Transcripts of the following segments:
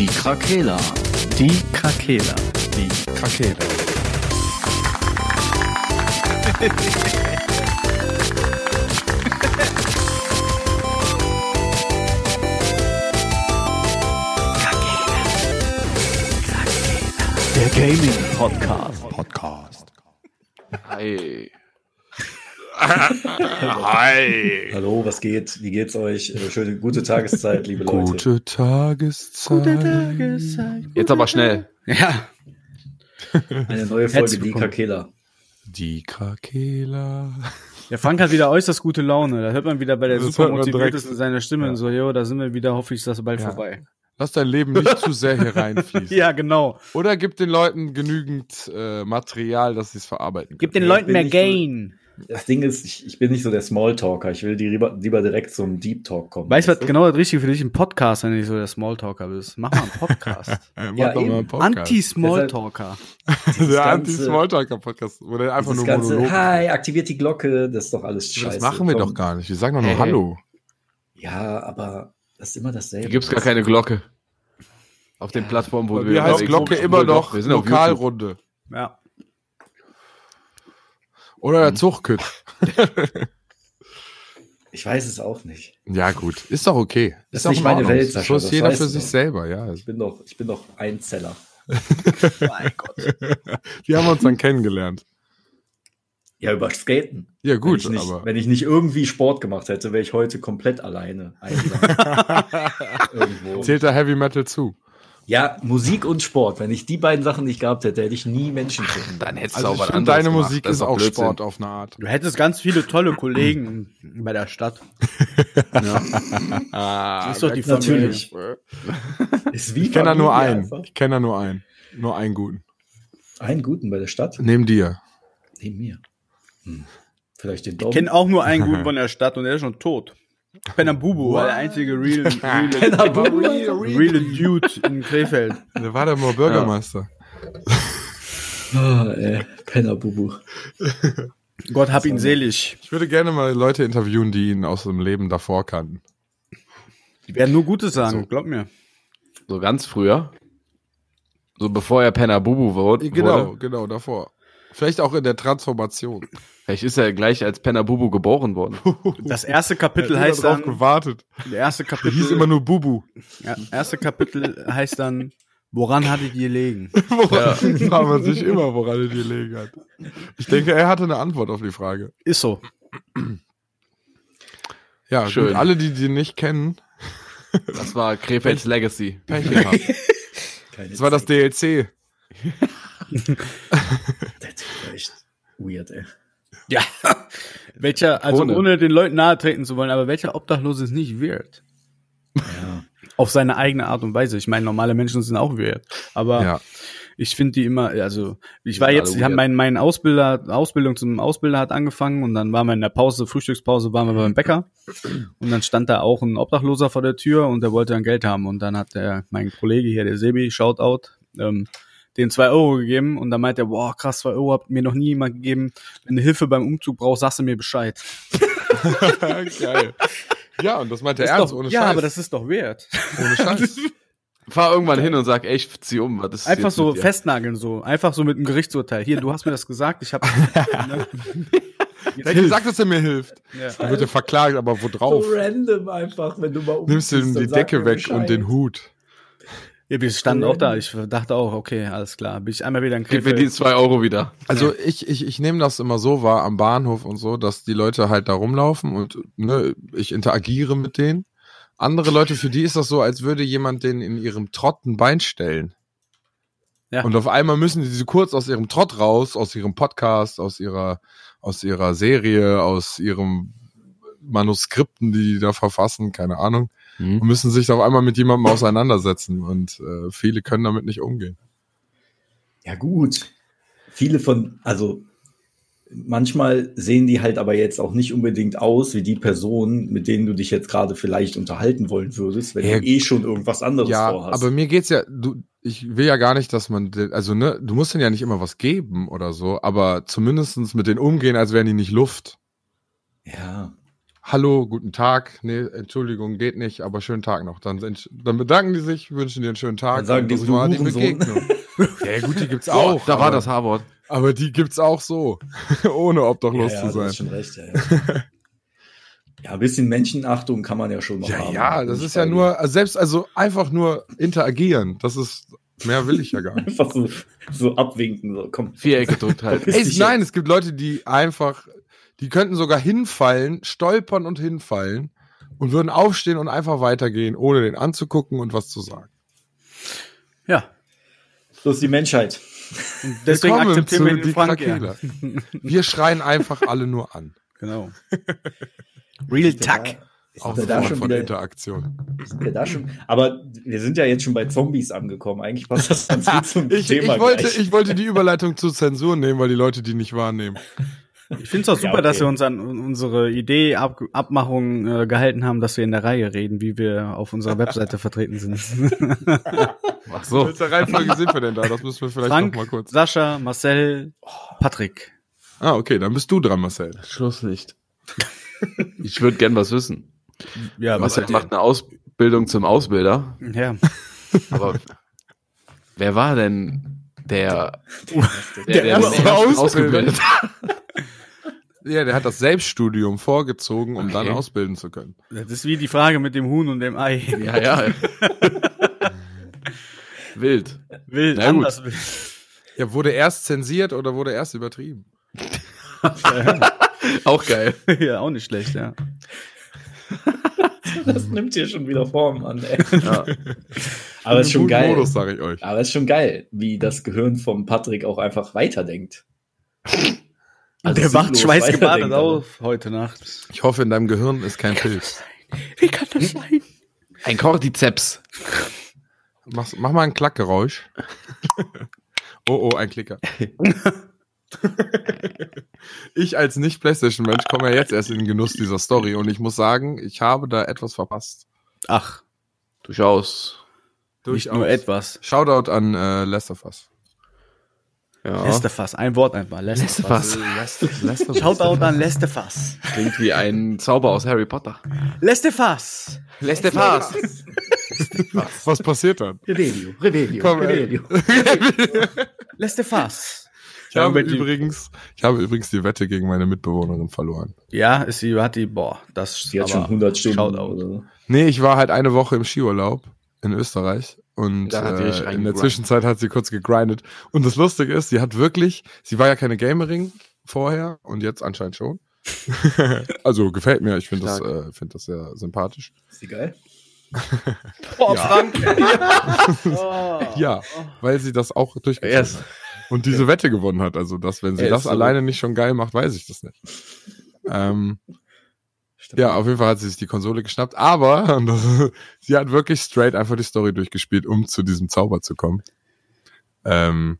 Die Krakela. Die Krakela. Die Krakela. Der Gaming Podcast. Podcast. Hi. Hi. Hallo, was geht? Wie geht's euch? Äh, Schöne gute Tageszeit, liebe Leute. Gute Tageszeit. Jetzt aber schnell. Ja. Eine neue Folge Die. Kakela. Die Krakela. Der Frank hat wieder äußerst gute Laune. Da hört man wieder bei der Das super hört man motiviert direkt. ist in seiner Stimme Ja. und so, jo, da sind wir wieder, hoffe ich, ist das bald Ja. vorbei. Lass dein Leben nicht zu sehr hier reinfließen. Ja, genau. Oder gib den Leuten genügend äh, Material, dass sie es verarbeiten Gib können. den Ja, Leuten mehr Gain. Das Ding ist, ich, ich bin nicht so der Smalltalker. Ich will die lieber, lieber direkt zum Deep Talk kommen. Weißt du, was genau das Richtige für dich? Ein Podcast, wenn du nicht so der Smalltalker bist. Mach mal einen Podcast. Mach Ja, doch mal eben. einen Podcast. Anti-Smalltalker. Der Anti-Smalltalker-Podcast. Wo der einfach nur ganze, Monolog. hi, aktiviert die Glocke, das ist doch alles scheiße. das machen wir Komm. doch gar nicht. Wir sagen doch nur Hey. Hallo. Ja, aber das ist immer dasselbe. Hier gibt's gar keine Glocke. Auf den Plattformen, wo wir mir heißt Glocke sind. immer noch wir sind. Lokalrunde. Ja. Oder Mhm. der Zuchtkütt. Ich weiß es auch nicht. Ja, gut. Ist doch okay. Das ist doch nicht in meine Ordnung. Welt, Sascha, ist das jeder für sich doch. selber, ja. Ich bin doch, ich bin doch Einzeller. Mein Gott. Die haben uns dann kennengelernt. Ja, über Skaten. Ja, Wenn gut, ich nicht, aber. wenn ich nicht irgendwie Sport gemacht hätte, wäre ich heute komplett alleine. Zählt da Heavy Metal zu? Ja, Musik und Sport. Wenn ich die beiden Sachen nicht gehabt hätte, hätte ich nie Menschen finden. Dann hättest Also du ich auch was anderes deine gemacht. Musik Das ist auch Blödsinn. Sport auf eine Art. Du hättest ganz viele tolle Kollegen bei der Stadt. Ja. Ah, Das ist doch die Natürlich. Ist wie Ich kenne da nur einen. einfach. Ich kenne da nur einen. Nur einen guten. Einen guten bei der Stadt? Neben dir. Neben mir. Hm. Vielleicht den Ich Dom. kenne auch nur einen guten von der Stadt und der ist schon tot. Penambubu war der einzige real, real, real Dude in Krefeld. Der war der mal Bürgermeister. Ah, ey, Penner Bubu. Gott hab ihn selig. Ich würde gerne mal Leute interviewen, die ihn aus dem Leben davor kannten. Die werden nur Gutes sagen, So. glaub mir. So ganz früher. So bevor er Penner Bubu wurde. Genau, genau, davor. Vielleicht auch in der Transformation. Vielleicht ist er gleich als Penner Bubu geboren worden. Das erste Kapitel Ich heißt drauf dann, gewartet. der erste Der hieß Kapitel, immer nur Bubu. ja, erste Kapitel heißt dann, woran hattet ihr gelegen? Woran fragt man sich immer, woran er die gelegen hat. Ich denke, er hatte eine Antwort auf die Frage. Ist so. Ja, Schön. Gut, alle, die die nicht kennen, Das war Krefelds Legacy. Pech gehabt. Keine Das war das DLC. Das war echt weird, ey. Ja. Welcher, also Ohne. ohne den Leuten nahe treten zu wollen, aber welcher Obdachlose ist nicht weird? Ja. Auf seine eigene Art und Weise. Ich meine, normale Menschen sind auch weird. Aber Ja. ich finde die immer, also ich war jetzt, ich habe weird. mein, mein Ausbilder, Ausbildung zum Ausbilder hat angefangen und dann waren wir in der Pause, Frühstückspause, waren wir beim Bäcker und dann stand da auch ein Obdachloser vor der Tür und der wollte dann Geld haben und dann hat der, mein Kollege hier, der Sebi, Shoutout, ähm, den zwei Euro gegeben und dann meint er, boah, krass, zwei Euro habt mir noch nie jemand gegeben. Wenn du Hilfe beim Umzug brauchst, sagst du mir Bescheid. Geil. Ja, und das meint er ernst, doch, ohne ja, Scheiß. aber das ist doch wert. ohne Scheiß. Fahr irgendwann hin und sag, ey, ich zieh um. Was ist Einfach so festnageln, so. Einfach so mit einem Gerichtsurteil. Hier, du hast mir das gesagt, ich habe. ne? Er hat gesagt, dass er mir hilft. ja. Dann wird er verklagt, aber wo drauf? So random einfach, wenn du mal Nimmst du umziehst, ihm die Decke weg Bescheid. und den Hut. Ja, wir standen auch da. Ich dachte auch, okay, alles klar. Bin ich einmal wieder in Gib mir die Krefeld. zwei Euro wieder. Also ich, ich, ich nehme das immer so wahr am Bahnhof und so, dass die Leute halt da rumlaufen und ne, ich interagiere mit denen. Andere Leute, für die ist das so, als würde jemand denen in ihrem Trott ein Bein stellen. Ja. Und auf einmal müssen die so kurz aus ihrem Trott raus, aus ihrem Podcast, aus ihrer, aus ihrer Serie, aus ihrem Manuskripten, die die da verfassen, keine Ahnung, und müssen sich auf einmal mit jemandem auseinandersetzen. Und äh, viele können damit nicht umgehen. Ja, gut. Viele von, also manchmal sehen die halt aber jetzt auch nicht unbedingt aus wie die Personen, mit denen du dich jetzt gerade vielleicht unterhalten wollen würdest, wenn Ja, du eh schon irgendwas anderes Ja, vorhast. aber mir geht's ja, du, ich will ja gar nicht, dass man, also ne, du musst denen ja nicht immer was geben oder so, aber zumindestens mit denen umgehen, als wären die nicht Luft. ja. Hallo, guten Tag. Nee, Entschuldigung, geht nicht, aber schönen Tag noch. Dann, sind- dann bedanken die sich, wünschen dir einen schönen Tag. Dann sagen die, war die. Begegnung. ja, gut, die gibt's auch. da war aber- das H-Wort. Aber die gibt's auch so, ohne obdachlos ja, zu ja, du sein. hast schon recht, ja, ja. ja, ein bisschen Menschenachtung kann man ja schon noch Ja, haben. ja, das ist ja nur, also selbst, also einfach nur interagieren. Das ist, mehr will ich ja gar nicht. Einfach so, so abwinken, so, komm. Viereck gedrückt halt. Ey, nein, jetzt. es gibt Leute, die einfach, die könnten sogar hinfallen, stolpern und hinfallen und würden aufstehen und einfach weitergehen, ohne den anzugucken und was zu sagen. Ja. Bloß die Menschheit. Und deswegen Willkommen akzeptieren wir den die Frank. Ja. Wir schreien einfach alle nur an. Genau. Real Tuck. Auch wir da schon von wieder, Interaktion. sind wir da schon? Aber wir sind ja jetzt schon bei Zombies angekommen. Eigentlich passt das ganz gut zum Ich, Thema ich, wollte, gleich. ich wollte die Überleitung zur Zensur nehmen, weil die Leute die nicht wahrnehmen. Ich finde es auch super, Ja, okay. dass wir uns an unsere Idee, Ab Abmachung äh, gehalten haben, dass wir in der Reihe reden, wie wir auf unserer Webseite vertreten sind. Ach so. Welche Reihenfolge sind wir denn da? Das müssen wir vielleicht Frank, noch mal kurz. Sascha, Marcel, Patrick. Ah, okay, dann bist du dran, Marcel. Schlusslicht. Ich würde gern was wissen. Ja, Marcel macht eine Ausbildung zum Ausbilder. Ja. Aber wer war denn der, Der erste den ersten Ausbilder. ausgebildet hat? Ja, der hat das Selbststudium vorgezogen, um dann Okay. ausbilden zu können. Das ist wie die Frage mit dem Huhn und dem Ei. Ja, ja. Wild. Wild, Na gut. anders wild. Ja, wurde erst zensiert oder wurde erst übertrieben? Auch geil. ja, auch nicht schlecht, ja. Das nimmt hier schon wieder Form an. Ey. Ja. Aber es ist schon geil. Modus, sage ich euch. Aber es ist schon geil, wie das Gehirn vom Patrick auch einfach weiterdenkt. Also der wacht schweißgebadet auf heute Nacht. Ich hoffe, in deinem Gehirn ist kein Pilz. Wie kann das sein? Ein Cordyceps. Mach, mach mal ein Klackgeräusch. oh, oh, ein Klicker. ich als Nicht-Playstation-Mensch komme ja jetzt erst in den Genuss dieser Story und ich muss sagen, ich habe da etwas verpasst. Ach, Durchaus. nicht nur etwas. Shoutout an äh, Last of Us. Ja. Lestefass, ein Wort einfach. Lestefass. Lestefass. Shoutout an Lestefass. Klingt wie ein Zauber aus Harry Potter. Lestefass. Lestefass. Was passiert dann? Revelio, Revelio, Komm, Revelio. Lestefass. Ich habe, übrigens, ich habe übrigens die Wette gegen meine Mitbewohnerin verloren. Ja, ist sie, hat die, boah, das Sie hat schon 100 Stunden Shoutout. Nee, ich war halt eine Woche im Skiurlaub in Österreich und äh, in der. Zwischenzeit hat sie kurz gegrindet. Und das Lustige ist, sie hat wirklich, sie war ja keine Gamerin vorher und jetzt anscheinend schon. also gefällt mir, ich finde das, äh, find das sehr sympathisch. Ist die geil? Boah, Ja. Frank. oh. Ja, weil sie das auch durchgezogen Yes. hat. Und diese Wette gewonnen hat. Also, dass, wenn sie Er das so alleine nicht schon geil macht, weiß ich das nicht. ähm, Ja, auf jeden Fall hat sie sich die Konsole geschnappt, aber das, sie hat wirklich straight einfach die Story durchgespielt, um zu diesem Zauber zu kommen. Ähm,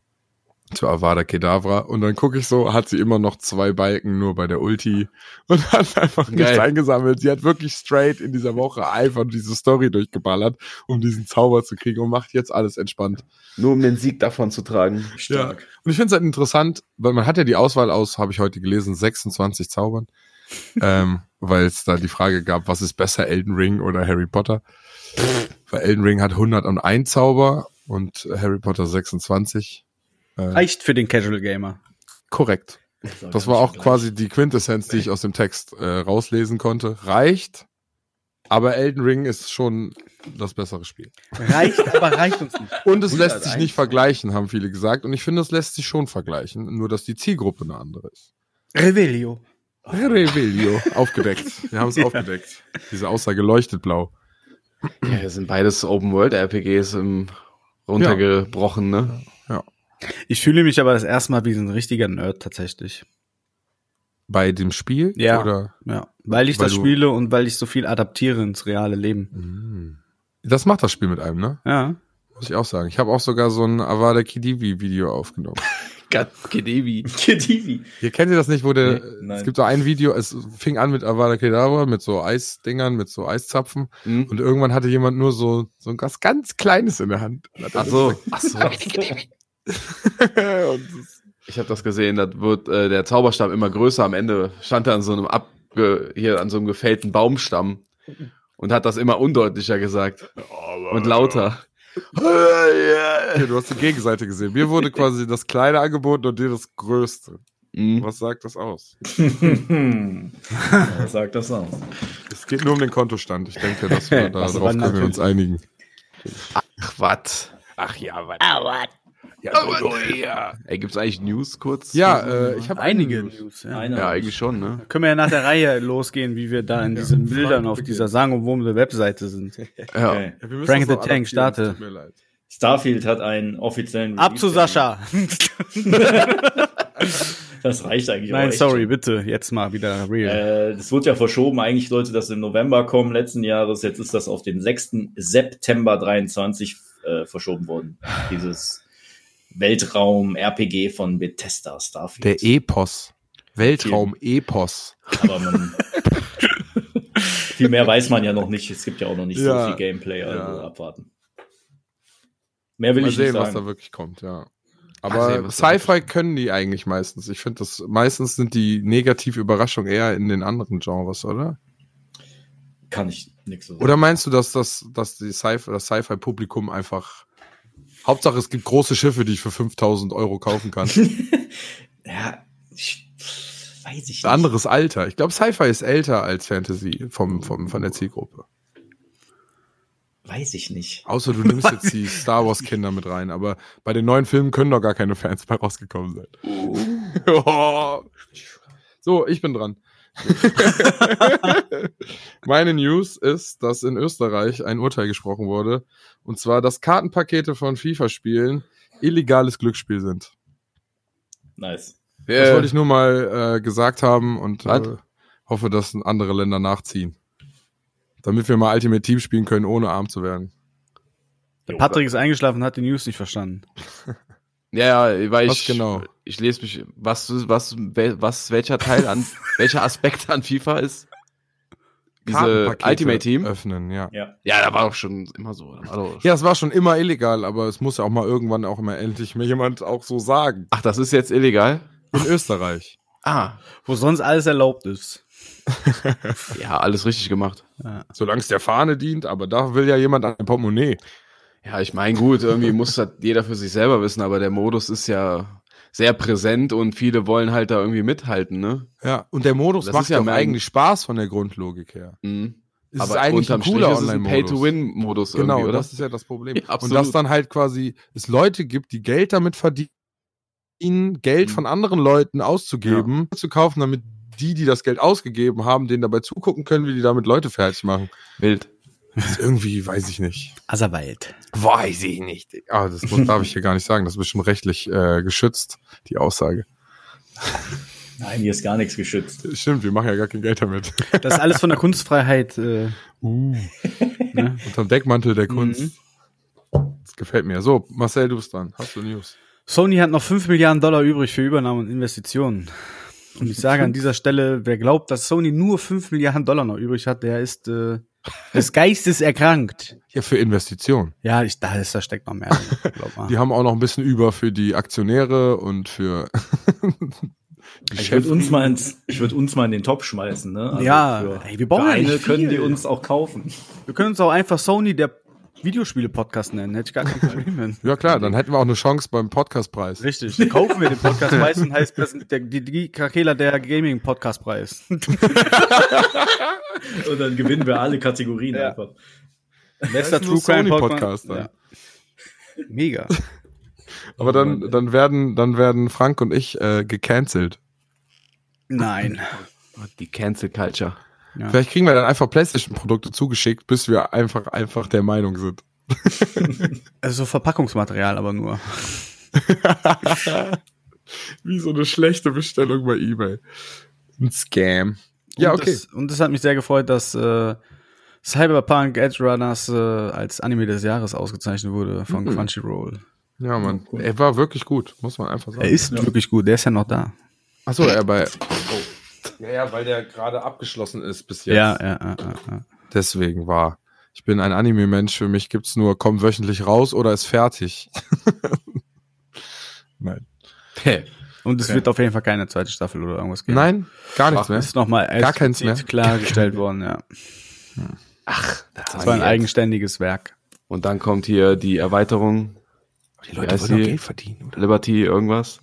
zu Avada Kedavra. Und dann gucke ich so, hat sie immer noch zwei Balken nur bei der Ulti und hat einfach nichts Geil. eingesammelt. Sie hat wirklich straight in dieser Woche einfach diese Story durchgeballert, um diesen Zauber zu kriegen und macht jetzt alles entspannt. Nur um den Sieg davon zu tragen. Stark. Und ich finde es halt interessant, weil man hat ja die Auswahl aus, habe ich heute gelesen, 26 Zaubern. ähm, weil es da die Frage gab, was ist besser, Elden Ring oder Harry Potter? weil Elden Ring hat 101 Zauber und Harry Potter 26. Äh, Reicht für den Casual Gamer. korrekt. Das war auch gleich. quasi die Quintessenz, die ich aus dem Text äh, rauslesen konnte. Reicht, aber Elden Ring ist schon das bessere Spiel. Reicht, aber reicht uns nicht. Und es lässt sich 101. nicht vergleichen, haben viele gesagt. Und ich finde, es lässt sich schon vergleichen, nur dass die Zielgruppe eine andere ist. Revelio. Revelio. Aufgedeckt. Wir haben es Ja. aufgedeckt. Diese Aussage leuchtet blau. Ja, das sind beides Open-World-RPGs im runtergebrochen, ne? Ich fühle mich aber das erste Mal wie ein richtiger Nerd tatsächlich. Bei dem Spiel? Ja. Oder? Ja. Weil ich Weil das spiele und weil ich so viel adaptiere ins reale Leben. Das macht das Spiel mit einem, ne? Ja. Muss ich auch sagen. Ich habe auch sogar so ein Avada Kedivri Video aufgenommen. Gedevi. Kedivi. Ihr kennt ihr das nicht, wo der, Nee, es gibt so ein Video, es fing an mit Avada Kedavra, mit so Eisdingern, mit so Eiszapfen. Hm? Und irgendwann hatte jemand nur so, so ein ganz, ganz Kleines in der Hand. Ach so. Ach so. Ich habe das gesehen, da wird äh, der Zauberstab immer größer. Am Ende stand er an so einem ab, ge, hier an so einem gefällten Baumstamm und hat das immer undeutlicher gesagt und lauter. Ja, du hast die Gegenseite gesehen. Mir wurde quasi das kleine angeboten und dir das größte. Mhm. Was sagt das aus? Was sagt das aus? Es geht nur um den Kontostand. Ich denke, dass wir da Was drauf war können wir uns einigen. Ach, was? Ach ja, was? Ja, ja. Ey, gibt's eigentlich News kurz? Ja, äh, ich habe Einige News. Ja. Eine Ja, eigentlich schon, ne? Können wir ja nach der Reihe losgehen, wie wir da in diesen Bildern auf dieser sagenumwobene Webseite sind. Ja. Okay. Ja, Frank the Tank, starte. tut mir leid. Starfield hat einen offiziellen Ab zu. Sascha. Das reicht eigentlich auch Nein, echt sorry, schon. bitte, jetzt mal wieder real. Äh, das wurde ja verschoben. Eigentlich sollte das im November kommen letzten Jahres. Jetzt ist das auf den 6. September 23 äh, verschoben worden. Dieses Weltraum-RPG von Bethesda Starfield. Der Epos. Weltraum-Epos. Aber man, viel mehr weiß man ja noch nicht. Es gibt ja auch noch nicht Ja. so viel Gameplay, also Ja. abwarten. Mehr will Mal ich nicht sehen, was da sagen. wirklich kommt, ja. Aber sehen, Sci-Fi können die eigentlich meistens. Ich finde, das meistens sind die negative Überraschungen eher in den anderen Genres, oder? Kann ich nichts so sagen. Oder meinst du, dass das, dass die Sci-Fi, das Sci-Fi-Publikum einfach Hauptsache es gibt große Schiffe, die ich für 5000 Euro kaufen kann. Ja, ich, weiß ich nicht. Anderes Alter. Ich glaube, Sci-Fi ist älter als Fantasy vom, vom, von der Zielgruppe. Weiß ich nicht. Außer du nimmst jetzt die Star Wars Kinder mit rein, aber bei den neuen Filmen können doch gar keine Fans mehr rausgekommen sein. Oh. So, ich bin dran. Meine News ist, dass in Österreich ein Urteil gesprochen wurde, und zwar, dass Kartenpakete von FIFA-Spielen illegales Glücksspiel sind. Nice. Das wollte ich nur mal äh, gesagt haben und äh, hoffe, dass andere Länder nachziehen. Damit wir mal Ultimate Team spielen können, ohne arm zu werden. Der Patrick ist eingeschlafen und hat die News nicht verstanden. ja, ja, weil Was ich, genau? ich lese mich, was, was, was, welcher Teil an, welcher Aspekt an FIFA ist? Diese Ultimate Team? öffnen, ja. Ja. Ja, da war doch schon immer so. Doch Ja, es war schon immer illegal, aber es muss ja auch mal irgendwann auch mal endlich mir jemand auch so sagen. Ach, das ist jetzt illegal? In Österreich. Ah, Wo sonst alles erlaubt ist. ja, alles richtig gemacht. Solange es der Fahne dient, aber da will ja jemand ein Portemonnaie. Ja, ich meine, gut, irgendwie muss das jeder für sich selber wissen, aber der Modus ist ja sehr präsent und viele wollen halt da irgendwie mithalten, ne? Ja, und der Modus Das macht ist ja ja mein- eigentlich Spaß von der Grundlogik her. Mhm. Es aber ist eigentlich ein unterm cooler ist es ein Online-Modus. Pay-to-Win-Modus Genau, irgendwie, oder? das ist ja das Problem. Ja, und dass dann halt quasi es Leute gibt, die Geld damit verdienen, Geld Mhm. von anderen Leuten auszugeben, zu kaufen, damit die, die das Geld ausgegeben haben, denen dabei zugucken können, wie die damit Leute fertig machen. Wild. Das ist irgendwie, weiß ich nicht. Asserwald. Weiß ich nicht. Ah, das muss, darf ich hier gar nicht sagen. Das ist bestimmt rechtlich äh, geschützt, die Aussage. Nein, hier ist gar nichts geschützt. Stimmt, wir machen ja gar kein Geld damit. Das ist alles von der Kunstfreiheit. Äh, Uh. ne? Unterm Deckmantel der Kunst. Mhm. Das gefällt mir. So, Marcel, du bist dran. Hast du News? Sony hat noch 5 Milliarden Dollar übrig für Übernahmen und Investitionen. Und ich sage an dieser Stelle, wer glaubt, dass Sony nur 5 Milliarden Dollar noch übrig hat, der ist äh, des Geistes erkrankt. Ja, für Investitionen. Ja, ich, da, ist, da steckt noch mehr. drin, mal. Die haben auch noch ein bisschen über für die Aktionäre und für Ich würde uns mal ins, ich würde uns mal in den Top schmeißen, ne? Also Ja, für, ey, wir bauen ja nicht können die viel. uns auch kaufen. Wir können uns auch einfach Sony der Videospiele-Podcast nennen. Hätte ich gar kein Problem mit. Ja klar, dann hätten wir auch eine Chance beim Podcastpreis. Richtig. Dann kaufen wir den Podcastpreis und heißt das der, die, die Krakela der Gaming-Podcastpreis. Und dann gewinnen wir alle Kategorien Ja. einfach. Bester nur Sony Podcast dann. Ja. Mega. Aber dann, dann werden, dann werden Frank und ich äh, gecancelt. Nein. Die Cancel Culture. Ja. Vielleicht kriegen wir dann einfach PlayStation-Produkte zugeschickt, bis wir einfach, einfach der Meinung sind. Also so Verpackungsmaterial aber nur. Wie so eine schlechte Bestellung bei eBay. Ein Scam. Ja, Und okay. Das, und das hat mich sehr gefreut, dass äh, Cyberpunk Edge Runners äh, als Anime des Jahres ausgezeichnet wurde von Mhm. Crunchyroll. Ja, Mann. cool. Er war wirklich gut, muss man einfach sagen. Er ist Ja. wirklich gut, der ist ja noch da. Achso, er bei. Ja, ja, weil der gerade abgeschlossen ist bis jetzt. Ja, ja, ja, ja. Deswegen war. Ich bin ein Anime-Mensch. Für mich gibt's nur, komm wöchentlich raus oder ist fertig. Nein. Hey. Und es Okay. wird auf jeden Fall keine zweite Staffel oder irgendwas geben. Nein, gar nichts mehr. Ist nochmal Gar keins mehr? klargestellt worden, ja. Ach, Das war ein eigenständiges Werk. Und dann kommt hier die Erweiterung. Die Leute wollen doch Geld verdienen. Liberty irgendwas.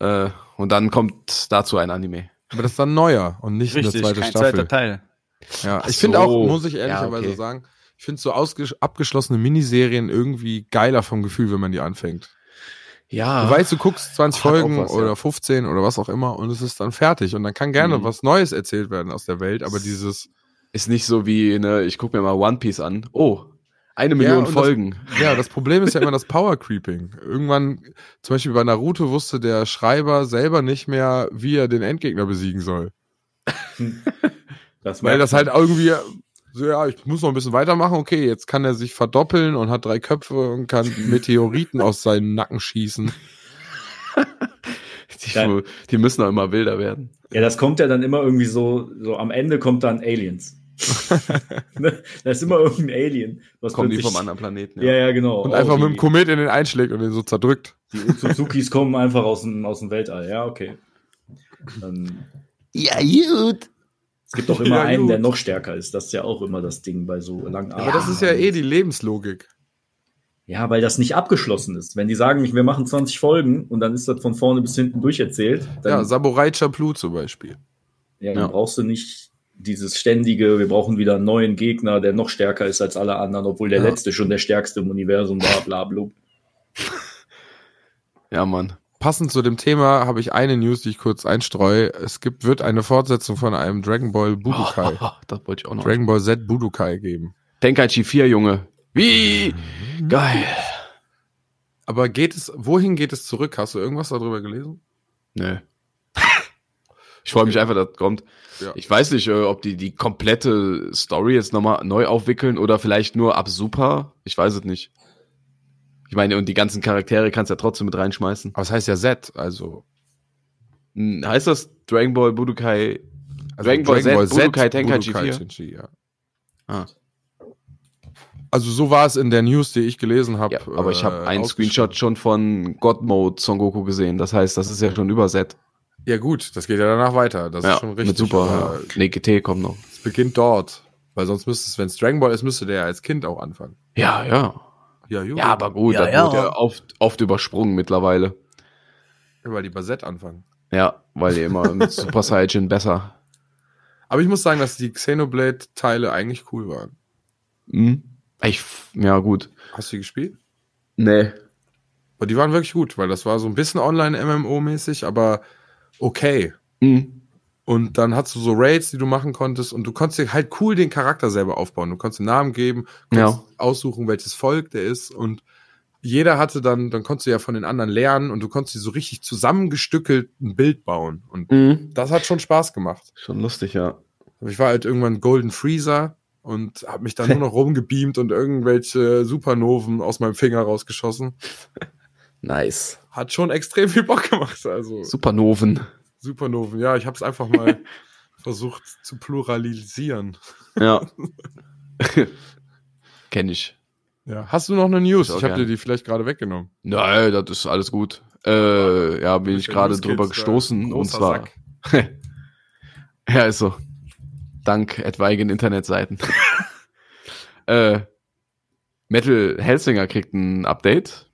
Äh, und dann kommt dazu ein Anime. Aber das ist dann neuer und nicht eine zweite kein Staffel. zweiter Teil. Ja, Ach ich finde so. auch, muss ich ehrlicherweise Ja, okay. sagen, ich finde so abgeschlossene Miniserien irgendwie geiler vom Gefühl, wenn man die anfängt. Ja. Du weißt, du guckst 20 Hat Folgen was, ja. oder 15 oder was auch immer und es ist dann fertig und dann kann gerne Mhm. was Neues erzählt werden aus der Welt, aber dieses, ist nicht so wie, ne, ich gucke mir mal One Piece an. Oh, eine Million das- Folgen. ja, das Problem ist ja immer das Power Creeping. Irgendwann, zum Beispiel bei Naruto wusste der Schreiber selber nicht mehr, wie er den Endgegner besiegen soll. Das Weil das halt irgendwie, so, ja, ich muss noch ein bisschen weitermachen. Okay, jetzt kann er sich verdoppeln und hat drei Köpfe und kann Meteoriten aus seinem Nacken schießen. Die, Ja. die müssen auch immer wilder werden. Ja, das kommt ja dann immer irgendwie so, so am Ende kommt dann Aliens. Da ist immer irgendein Alien. Was Kommen die vom anderen Planeten. Ja, ja, genau. Und Oh, einfach die, mit dem Komet in den einschlägt und den so zerdrückt. Die Suzukis kommen einfach aus dem, aus dem Weltall. Ja, okay. Dann, Ja, gut. es gibt auch immer Ja, einen, der noch stärker ist. Das ist ja auch immer das Ding bei so langen Aber das ist ja eh die Lebenslogik. Ja, weil das nicht abgeschlossen ist. Wenn die sagen, wir machen 20 Folgen und dann ist das von vorne bis hinten durcherzählt, Ja, Samurai Champloo zum Beispiel. ja, dann Ja. brauchst du nicht dieses ständige, wir brauchen wieder einen neuen Gegner, der noch stärker ist als alle anderen, obwohl der Ja. letzte schon der stärkste im Universum war, bla bla. Ja, Mann. Passend zu dem Thema habe ich eine News, die ich kurz einstreue. Es gibt, wird eine Fortsetzung von einem Dragon Ball Budokai. das wollte ich auch noch. Dragon Ball Z Budokai geben. Tenkaichi 4, Junge. Wie? Geil. Aber geht es, wohin geht es zurück? Hast du irgendwas darüber gelesen? Nö. Ich freue mich einfach, dass das kommt. Ja. Ich weiß nicht, äh, ob die die komplette Story jetzt nochmal neu aufwickeln oder vielleicht nur ab Super. Ich weiß es nicht. Ich meine, und die ganzen Charaktere kannst du ja trotzdem mit reinschmeißen. Aber es heißt ja Z, also. Hm, Heißt das Dragon Ball Budokai? also Dragon Ball Z, Budokai Tenkaichi 4? Tenchi, ja. Ah. Also so war es in der News, die ich gelesen habe. Ja, aber ich habe äh, einen. Screenshot schon von God Mode Son Goku gesehen. Das heißt, das ist ja schon über Z. Ja gut, das geht ja danach weiter. Das ja, ist schon richtig. mit Super. Nee, GT kommt noch. Es beginnt dort. Weil sonst müsste es, wenn es Dragon Ball ist, müsste der ja als Kind auch anfangen. Ja, ja. Ja, gut. Ja, aber gut, Ja, das ja. wird ja oft, oft übersprungen mittlerweile. Weil die Z anfangen. Ja, weil die immer mit Super Saiyan besser. Aber ich muss sagen, dass die Xenoblade-Teile eigentlich cool waren. Hm? Ich, ja, gut. Hast du die gespielt? Nee. Aber die waren wirklich gut, weil das war so ein bisschen Online-MMO-mäßig, aber okay. Hm. Und dann hast du so Raids, die du machen konntest und du konntest dir halt cool den Charakter selber aufbauen. Du konntest den Namen geben, konntest aussuchen, welches Volk der ist und jeder hatte dann, dann konntest du ja von den anderen lernen und du konntest dir so richtig zusammengestückelt ein Bild bauen. Und Hm. das hat schon Spaß gemacht. Schon lustig, ja. Ich war halt irgendwann Golden Freezer und habe mich dann nur noch rumgebeamt und irgendwelche Supernoven aus meinem Finger rausgeschossen. Nice. Hat schon extrem viel Bock gemacht. Also Supernoven. Supernoven, ja, ich habe es einfach mal versucht zu pluralisieren. Ja. Kenn ich. Ja. Hast du noch eine News? Auch Ich habe dir die vielleicht gerade weggenommen. Nein, das ist alles gut. Äh, ja, bin ich gerade drüber da. gestoßen. Und zwar. Ja, ist so. Dank etwaigen Internetseiten. äh, Metal Hellsinger kriegt ein Update.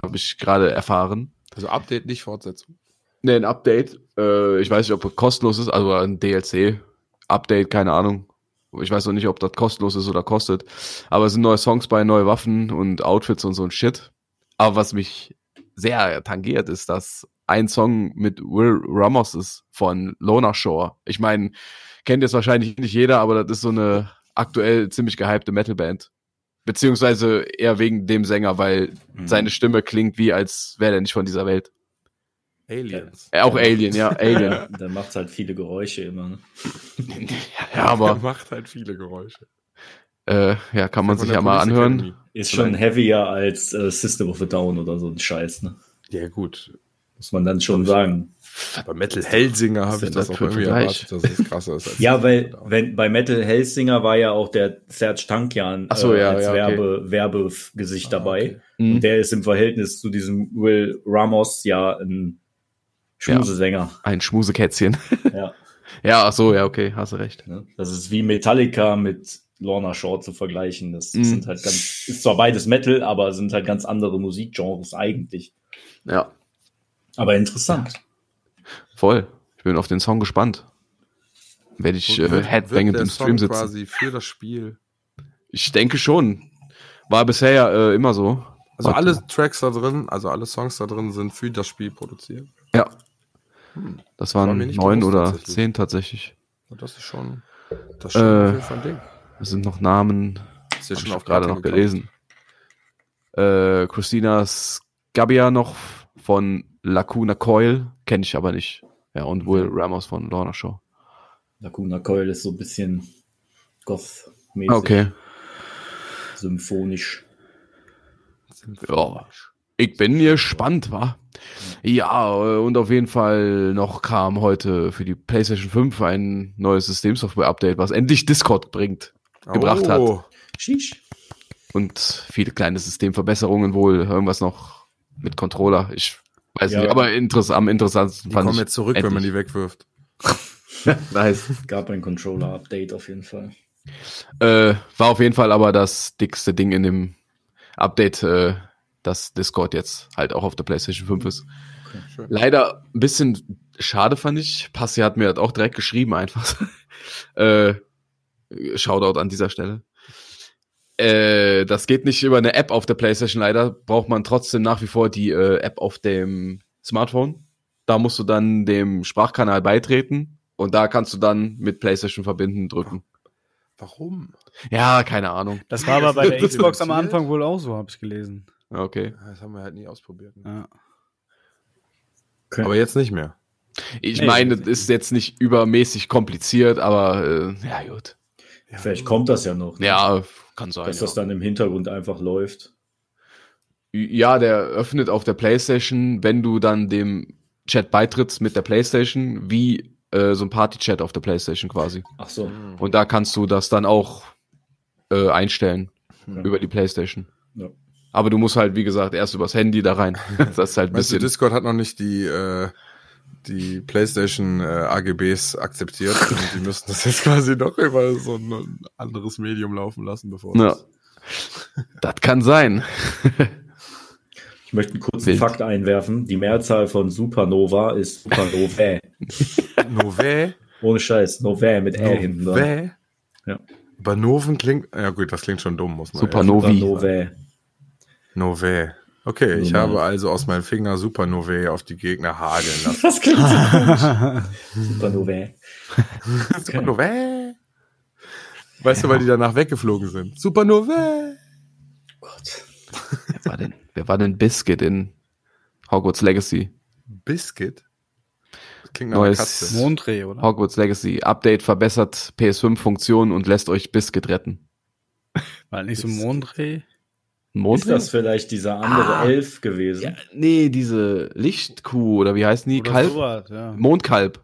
Habe ich gerade erfahren. Also Update, nicht Fortsetzung. Ne, ein Update. Äh, ich weiß nicht, ob es kostenlos ist, also ein DLC. Update, keine Ahnung. Ich weiß noch nicht, ob das kostenlos ist oder kostet. Aber es sind neue Songs bei, neue Waffen und Outfits und so ein Shit. Aber was mich sehr tangiert, ist, dass ein Song mit Will Ramos ist von Lona Shore. Ich meine, kennt jetzt wahrscheinlich nicht jeder, aber das ist so eine aktuell ziemlich gehypte Metalband. Beziehungsweise eher wegen dem Sänger, weil Mhm. seine Stimme klingt wie, als wäre er nicht von dieser Welt. Aliens. Äh, auch Alien, ja, Alien. Ja, dann macht halt viele Geräusche immer. Ne? ja, aber macht halt viele Geräusche. äh, ja, kann man sich der ja mal anhören. Academy. Ist schon heavier als äh, System of a Down oder so ein Scheiß, ne? Ja, gut. Muss man dann schon sagen. Bei Metal Hellsinger habe ich das das auch irgendwie Vergleich? erwartet, dass es krasser ist. als Ja, weil wenn bei Metal Hellsinger war ja auch der Serge Tankian so, äh, ja, als ja, okay. Werbe, Werbegesicht Ah, dabei. okay. Mhm. Und der ist im Verhältnis zu diesem Will Ramos ja ein Schmusesänger. Ein Schmusekätzchen. Ja. ja, ach so, ja, okay, hast du recht. ne? Das ist wie Metallica mit Lorna Shore zu vergleichen. Das Mhm. sind halt ganz, ist zwar beides Metal, aber sind halt ganz andere Musikgenres eigentlich. Ja, Aber interessant. Voll. Ich bin auf den Song gespannt. Werde ich äh, Wird- headbangend wird im Song Stream sitzen. quasi für das Spiel. Ich denke schon. War bisher ja äh, immer so. Also Warte. alle Tracks da drin, also alle Songs da drin sind für das Spiel produziert. Ja. Das waren War neun oder tatsächlich. zehn tatsächlich. Das ist schon, das ist schon Äh, ein Ding. Das sind noch Namen, Ist ja hab schon auf gerade noch gelesen. Äh, Christina Scabia noch von Lacuna Coil, kenne ich aber nicht. Ja, und Will Ramos von Lorna Show. Lacuna Coil ist so ein bisschen goth-mäßig, Okay. symphonisch. Ja. Ich bin gespannt, wa? Ja, äh, und auf jeden Fall noch kam heute für die PlayStation 5 ein neues Systemsoftware-Update, was endlich Discord bringt gebracht hat. Oh, Sheesh. und viele kleine Systemverbesserungen wohl, irgendwas noch mit Controller. Ich weiß Ja. nicht, aber interess am interessantesten Die fand kommen ich. jetzt zurück, wenn man endlich. die wegwirft. Nice. Gab ein Controller-Update auf jeden Fall. Äh, war auf jeden Fall aber das dickste Ding in dem Update, äh, dass Discord jetzt halt auch auf der PlayStation 5 ist. Schön. Leider ein bisschen schade fand ich. Passi hat mir halt auch direkt geschrieben einfach. äh, Shoutout an dieser Stelle. Äh, das geht nicht über eine App auf der PlayStation leider. Braucht man trotzdem nach wie vor die äh, App auf dem Smartphone. Da musst du dann dem Sprachkanal beitreten und da kannst du dann mit PlayStation verbinden drücken. Warum? Ja, keine Ahnung. Das war aber bei der Xbox am? Anfang wohl auch so, habe ich gelesen. Okay. Das haben wir halt nie ausprobiert. ne? Ja. Okay. Aber jetzt nicht mehr. Ich Nee, meine, das ist jetzt nicht übermäßig kompliziert, aber äh, ja gut. Vielleicht kommt das ja noch. ne? Ja, kann sein. Dass ja. das dann im Hintergrund einfach läuft. Ja, der öffnet auf der PlayStation, wenn du dann dem Chat beitrittst mit der PlayStation, wie äh, so ein Party-Chat auf der PlayStation quasi. Ach so. Und da kannst du das dann auch äh, einstellen Ja. über die PlayStation. Ja. Aber du musst halt, wie gesagt, erst übers Handy da rein. Das ist halt ein Weißt du, bisschen. Discord hat noch nicht die, äh, die PlayStation äh, AGBs akzeptiert und die müssen das jetzt quasi noch über so ein anderes Medium laufen lassen, bevor Ja. das- Das kann sein. Ich möchte einen kurzen Wild. Fakt einwerfen. Die Mehrzahl von Supernova ist Supernovae. Nové, Ohne Scheiß. Novae mit Ä hinten dran. Nové. Ja. Aber Noven klingt, ja gut, das klingt schon dumm, muss man Supernovi. Supernovae. sagen. Okay, ich Normal. habe also aus meinem Finger Supernové auf die Gegner hageln lassen. Das klingt so komisch. Supernovae. Supernové. Weißt du, weil die danach weggeflogen sind? Supernové. Gott. Wer war denn, wer war denn Biscuit in Hogwarts Legacy? Biscuit. Das klingt nach Neues Katze. Mondreh, oder? Hogwarts Legacy. Update verbessert PS5-Funktionen und lässt euch Biscuit retten. War nicht so Mondreh? Ein Ist das vielleicht dieser andere Ah. Elf gewesen? Ja, nee, diese Lichtkuh oder wie heißen die? Oder Kalb? sowas, ja. Mondkalb.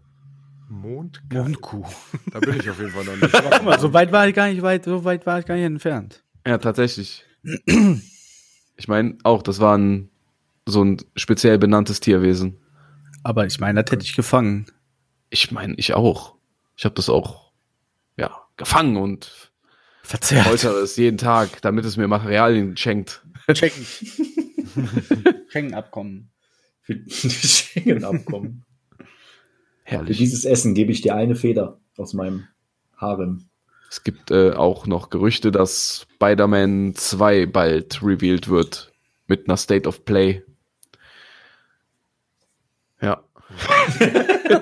Mond. Mondkuh. Da bin ich auf jeden Fall noch nicht. Guck mal, so weit war ich gar nicht weit, so weit war ich gar nicht entfernt. Ja, tatsächlich. Ich meine, auch, das war ein, so ein speziell benanntes Tierwesen. Aber ich meine, das hätte ich gefangen. Ich meine, ich auch. Ich habe das auch, ja, gefangen und Verzerrt. foltere es jeden Tag, damit es mir Materialien schenkt. Checken. Schengenabkommen. Für Schengen-Abkommen. Für Herrlich. dieses Essen gebe ich dir eine Feder aus meinem Harem. Es gibt äh, auch noch Gerüchte, dass Spider-Man 2 bald revealed wird mit einer State of Play. Ja.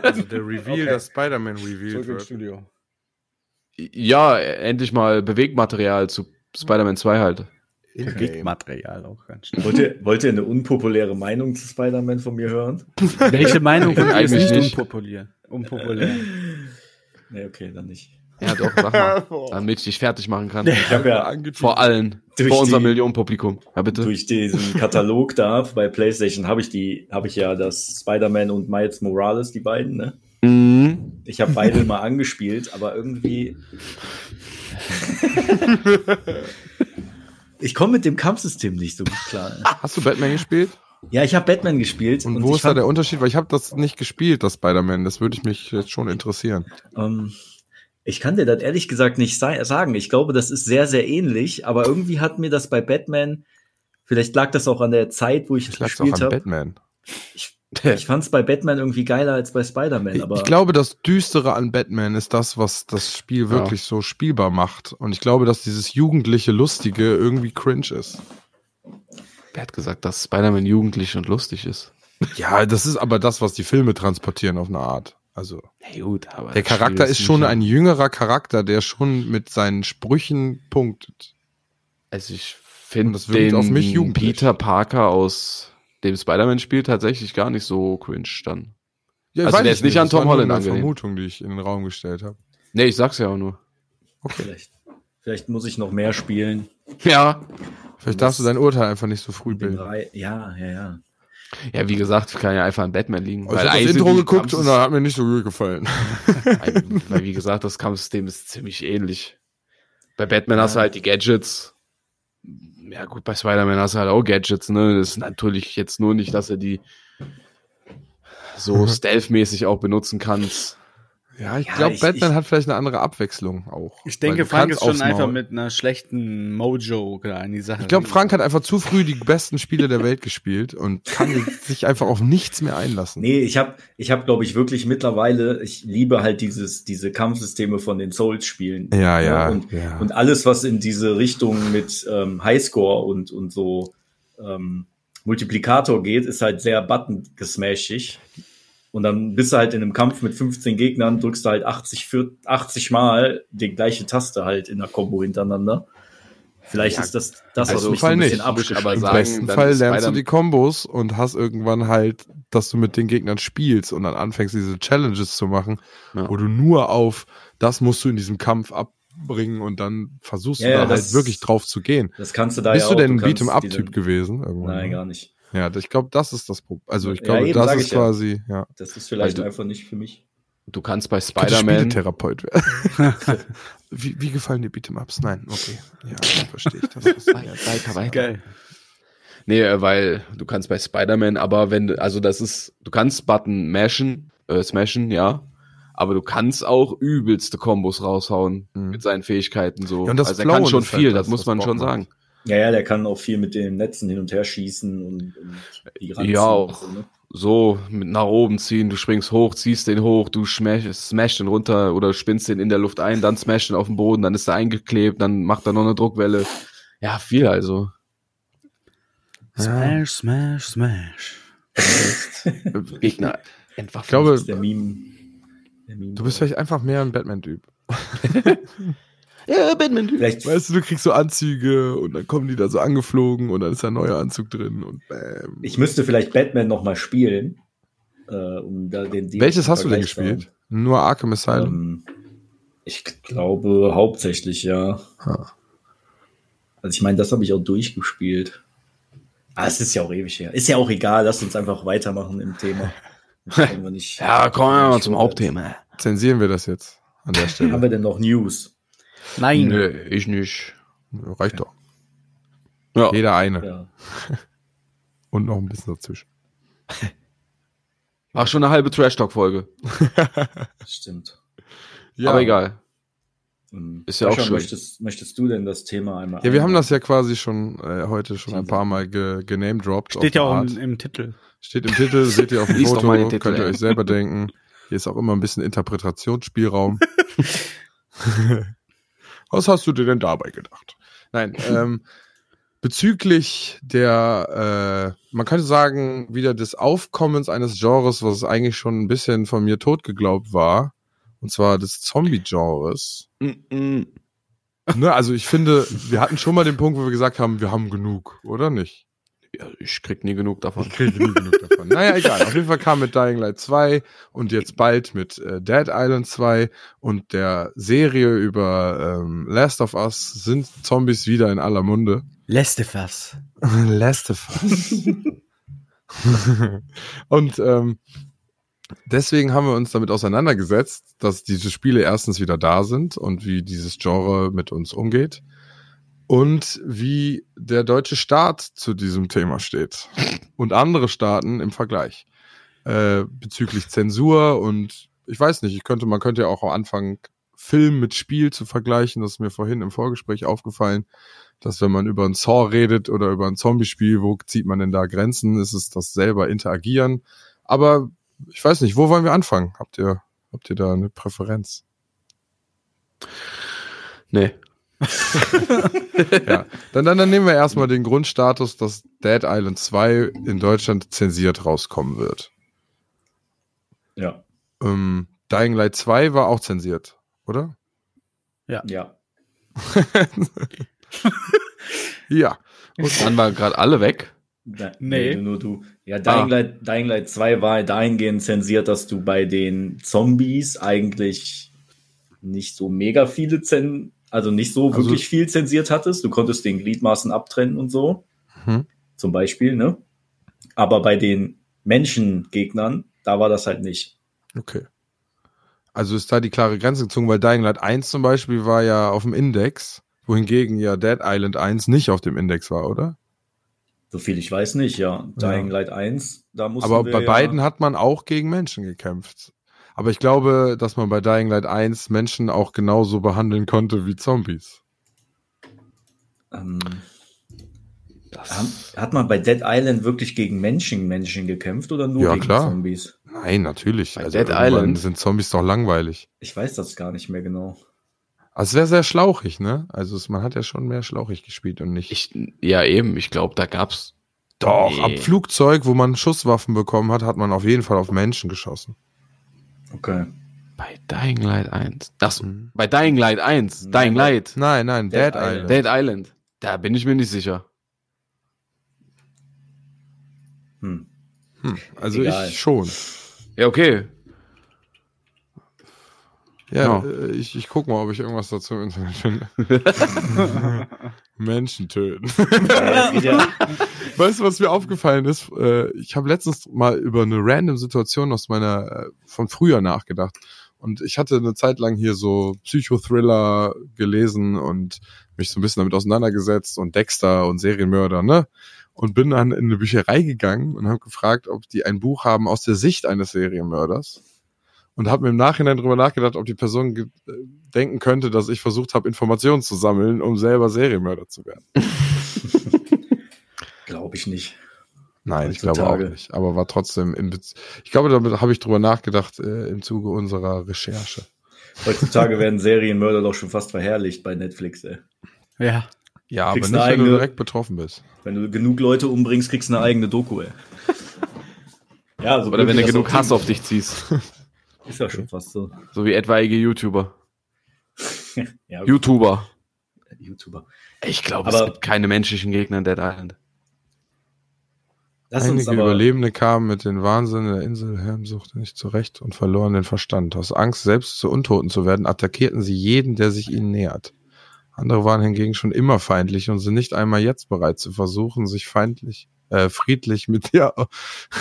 Also der Reveal, das Spider-Man revealed wird. Studio. Ja, endlich mal Bewegmaterial zu Spider-Man 2 halt. In-game. Material auch ganz schnell. Wollt ihr, wollt ihr eine unpopuläre Meinung zu Spider-Man von mir hören? Welche Meinung von ist Eigentlich nicht nicht. unpopulär? Unpopulär. Nee, okay, dann nicht. Ja, doch, sag mal. damit ich dich fertig machen kann. Ich habe ja Vor allen. Durch vor unserem die- Millionenpublikum. Ja, bitte. durch diesen Katalog da bei PlayStation habe ich die, habe ich ja das Spider-Man und Miles Morales, die beiden, ne? Mhm. Ich habe beide mal angespielt, aber irgendwie. ich komme mit dem Kampfsystem nicht so gut klar. Hast du Batman gespielt? Ja, ich habe Batman gespielt. Und, wo ich ist da der Unterschied? Weil ich habe das nicht gespielt, das Spider-Man. Das würde ich mich jetzt schon interessieren. ähm, ich kann dir das ehrlich gesagt nicht sa- sagen. Ich glaube, das ist sehr, sehr ähnlich, aber irgendwie hat mir das bei Batman, vielleicht lag das auch an der Zeit, wo ich es Ich gespielt habe. Batman. Ich fand es bei Batman irgendwie geiler als bei Spider-Man, Ich, aber ich glaube, das Düstere an Batman ist das, was das Spiel wirklich so spielbar macht. Und ich glaube, dass dieses jugendliche Lustige irgendwie cringe ist. Wer hat gesagt, dass Spider-Man jugendlich und lustig ist? Ja, das ist aber das, was die Filme transportieren auf eine Art. Also Hey, gut, aber der Charakter ist schon ein jüngerer Charakter, der schon mit seinen Sprüchen punktet. Also ich finde das wirkt den auf mich jugendlich. Peter Parker aus dem Spider-Man-Spiel tatsächlich gar nicht so cringe dann. Ja, Also weiß der ist nicht an Das war Tom Holland eine angelehnt. Vermutung, die ich in den Raum gestellt habe. Nee, ich sag's ja auch nur. vielleicht, vielleicht muss ich noch mehr spielen. Ja. Vielleicht darfst du dein Urteil einfach nicht so früh Den bilden. drei- Ja, ja, ja. Ja, wie gesagt, kann ja einfach an Batman liegen. Ich habe das Intro geguckt und da hat mir nicht so gut gefallen. weil, weil, wie gesagt, das Kampfsystem ist ziemlich ähnlich. Bei Batman hast du halt die Gadgets. Ja, gut, bei Spider-Man hast du halt auch Gadgets, ne? Das ist natürlich jetzt nur nicht, dass er die so stealth-mäßig auch benutzen kannst. Ja, ich Ja, glaube, Batman ich- hat vielleicht eine andere Abwechslung auch. Ich denke, Frank ist schon einfach mit einer schlechten Mojo da in die Sache. Ich glaube, Frank hat einfach zu früh die besten Spiele der Welt gespielt und kann sich einfach auf nichts mehr einlassen. Nee, ich habe, ich hab, glaube ich, wirklich mittlerweile, ich liebe halt dieses, diese Kampfsysteme von den Souls-Spielen. Ja, ja, Und, ja. und alles, was in diese Richtung mit ähm, Highscore und, und so ähm, Multiplikator geht, ist halt sehr button-gesmashig. Und dann bist du halt in einem Kampf mit 15 Gegnern, drückst du halt 80, für, 80 Mal die gleiche Taste halt in der Combo hintereinander. Vielleicht Ja, ist das das, also was mich Fall so ein bisschen Aber Im sagen, besten dann Fall lernst du die Kombos und hast irgendwann halt, dass du mit den Gegnern spielst und dann anfängst, diese Challenges zu machen, Ja. wo du nur auf das musst du in diesem Kampf abbringen und dann versuchst Ja, du ja, da halt wirklich drauf zu gehen. Das kannst du da Bist ja du auch. denn ein Beat'em-up-Typ gewesen? Irgendwann? Nein, gar nicht. Ja, ich glaube, das ist das Problem. Also ich Ja, glaube, eben, das ist ich ja. quasi, ja. Das ist vielleicht du- einfach nicht für mich. Du kannst bei Spider-Man. Spieletherapeut werden. wie, wie gefallen dir Beat'em-Ups? Nein, okay. Ja, dann verstehe ich das. Weiter, weiter. Geil. Nee, äh, weil du kannst bei Spider-Man, aber wenn du, also das ist, du kannst Button mashen, äh, smashen, ja, aber du kannst auch übelste Kombos raushauen Mhm. mit seinen Fähigkeiten so. Ja, und das also er kann schon ist halt viel, das, das, muss man schon macht. sagen. Ja, ja, der kann auch viel mit den Netzen hin und her schießen und, und die ranziehen Ja, auch. und So, ne? So, mit nach oben ziehen, du springst hoch, ziehst den hoch, du smash, smash den runter oder spinnst den in der Luft ein, dann smash den auf den Boden, dann ist er eingeklebt, dann macht er noch eine Druckwelle. Ja, viel also. Smash, smash, smash. Gegner entwaffnet. Ich glaube, Das ist der Meme. Der Meme du bist vielleicht einfach mehr ein Batman-Typ. ja, Batman. vielleicht, Weißt du, du kriegst so Anzüge und dann kommen die da so angeflogen und dann ist da ein neuer Anzug drin und bam. ich müsste vielleicht Batman noch mal spielen. Äh, um da den, Welches hast du denn gespielt? Nur Arkham haben. Asylum? Ähm, ich glaube hauptsächlich, ja. Ha. Also ich meine, das habe ich auch durchgespielt. Ah, es ist ja auch ewig her. Ist ja auch egal, lass uns einfach weitermachen im Thema. Nicht- Ja, kommen wir mal zum Hauptthema. Zensieren wir das jetzt an der Haben Stelle? wir denn noch News? Nein. Nö, ich nicht. Reicht doch. Ja. Jeder eine. Ja. Und noch ein bisschen dazwischen. War schon eine halbe Trash-Talk-Folge. Stimmt. Aber egal. Ähm, Ist ja auch Sascha, schön. Möchtest, möchtest du denn das Thema einmal? Ja, wir haben das ja quasi schon äh, heute schon ein paar Mal ge genamedropped. Steht ja auch im, im Titel. Steht im Titel, seht ihr auf dem Foto, Titel, könnt ihr euch selber denken. Hier ist auch immer ein bisschen Interpretationsspielraum. Was hast du dir denn dabei gedacht? Nein, ähm, bezüglich der, äh, man könnte sagen, wieder des Aufkommens eines Genres, was eigentlich schon ein bisschen von mir tot geglaubt war, und zwar des Zombie-Genres. Ne, also ich finde, wir hatten schon mal den Punkt, wo wir gesagt haben, wir haben genug, oder nicht? Ja, ich krieg nie genug davon. Ich kriege nie genug davon. Naja, egal. Auf jeden Fall kam mit Dying Light 2 und jetzt bald mit äh, Dead Island 2 und der Serie über ähm, Last of Us sind Zombies wieder in aller Munde. Lestefass. Last of Us. und ähm, deswegen haben wir uns damit auseinandergesetzt, dass diese Spiele erstens wieder da sind und wie dieses Genre mit uns umgeht und wie der deutsche Staat zu diesem Thema steht und andere Staaten im Vergleich äh, bezüglich Zensur und ich weiß nicht, ich könnte, man könnte ja auch anfangen, Film mit Spiel zu vergleichen. Das ist mir vorhin im Vorgespräch aufgefallen, dass wenn man über ein Saw redet oder über ein Zombie-Spiel, wo zieht man denn da Grenzen? Ist es das selber interagieren? Aber ich weiß nicht, wo wollen wir anfangen? Habt ihr, habt ihr da eine Präferenz? Nee. ja. Dann, dann, dann nehmen wir erstmal den Grundstatus, dass Dead Island 2 in Deutschland zensiert rauskommen wird. Ja. Ähm, Dying Light 2 war auch zensiert, oder? Ja. ja. Und dann waren gerade alle weg. Da, Nee. nee. Nur du. Ja, Dying, Light, Dying Light 2 war dahingehend zensiert, dass du bei den Zombies eigentlich nicht so mega viele Zen also nicht so Also- wirklich viel zensiert hattest. Du konntest den Gliedmaßen abtrennen und so. Mhm. Zum Beispiel, ne? Aber bei den Menschengegnern, da war das halt nicht. Okay. Also ist da die klare Grenze gezogen, weil Dying Light 1 zum Beispiel war ja auf dem Index, wohingegen ja Dead Island 1 nicht auf dem Index war, oder? So viel ich weiß nicht, ja. Dying Light 1, da mussten Aber bei ja, beiden hat man auch gegen Menschen gekämpft. Aber ich glaube, dass man bei Dying Light 1 Menschen auch genauso behandeln konnte wie Zombies. Ähm, Das, hat man bei Dead Island wirklich gegen Menschen Menschen gekämpft oder nur Ja, gegen klar. Zombies? Nein, natürlich. Bei also Dead Island? sind Zombies doch langweilig. Ich weiß das gar nicht mehr genau. Also es wäre sehr schlauchig, ne? Also es, man hat ja schon mehr schlauchig gespielt und nicht. ich, ja, eben. Ich glaube, da gab's. Doch, Nee. am Flugzeug, wo man Schusswaffen bekommen hat, hat man auf jeden Fall auf Menschen geschossen. Okay. Bei Dying Light 1. Das, Mhm. bei Dying Light 1. Nein, Dying Light. Nein, nein, Dead Dead, Island. Island. Dead Island. Da bin ich mir nicht sicher. Hm. Hm, also Egal. ich schon. Ja, okay. Ja, Ja. äh, ich, ich guck mal, ob ich irgendwas dazu im Internet finde. Menschen töten. Ja, jetzt geht ja, Weißt du, was mir aufgefallen ist? Äh, Ich habe letztens mal über eine random Situation aus meiner äh, von früher nachgedacht. Und ich hatte eine Zeit lang hier so Psychothriller gelesen und mich so ein bisschen damit auseinandergesetzt und Dexter und Serienmörder, ne? Und bin dann in eine Bücherei gegangen und habe gefragt, ob die ein Buch haben aus der Sicht eines Serienmörders. Und habe mir im Nachhinein drüber nachgedacht, ob die Person äh, denken könnte, dass ich versucht habe, Informationen zu sammeln, um selber Serienmörder zu werden. glaube ich nicht. Nein, ich glaube auch nicht. Aber war trotzdem in Bez Ich glaube, damit habe ich drüber nachgedacht äh, im Zuge unserer Recherche. Heutzutage werden Serienmörder doch schon fast verherrlicht bei Netflix, ey. Ja. Ja, aber Kriegst nicht, eine wenn du eigene- direkt betroffen bist. Wenn du genug Leute umbringst, kriegst du eine eigene Doku, ey. Ja, so Oder wenn du genug Hass auf dich ziehst. Ist ja schon fast so. So wie etwaige YouTuber. Ja, YouTuber. YouTuber. Ich glaube, es Aber- gibt keine menschlichen Gegner in Dead Island. Lass uns Einige aber, Überlebende kamen mit den Wahnsinn der Insel Hermsucht nicht zurecht und verloren den Verstand. Aus Angst, selbst zu Untoten zu werden, attackierten sie jeden, der sich ihnen nähert. Andere waren hingegen schon immer feindlich und sind nicht einmal jetzt bereit zu versuchen, sich feindlich, äh, friedlich mit der,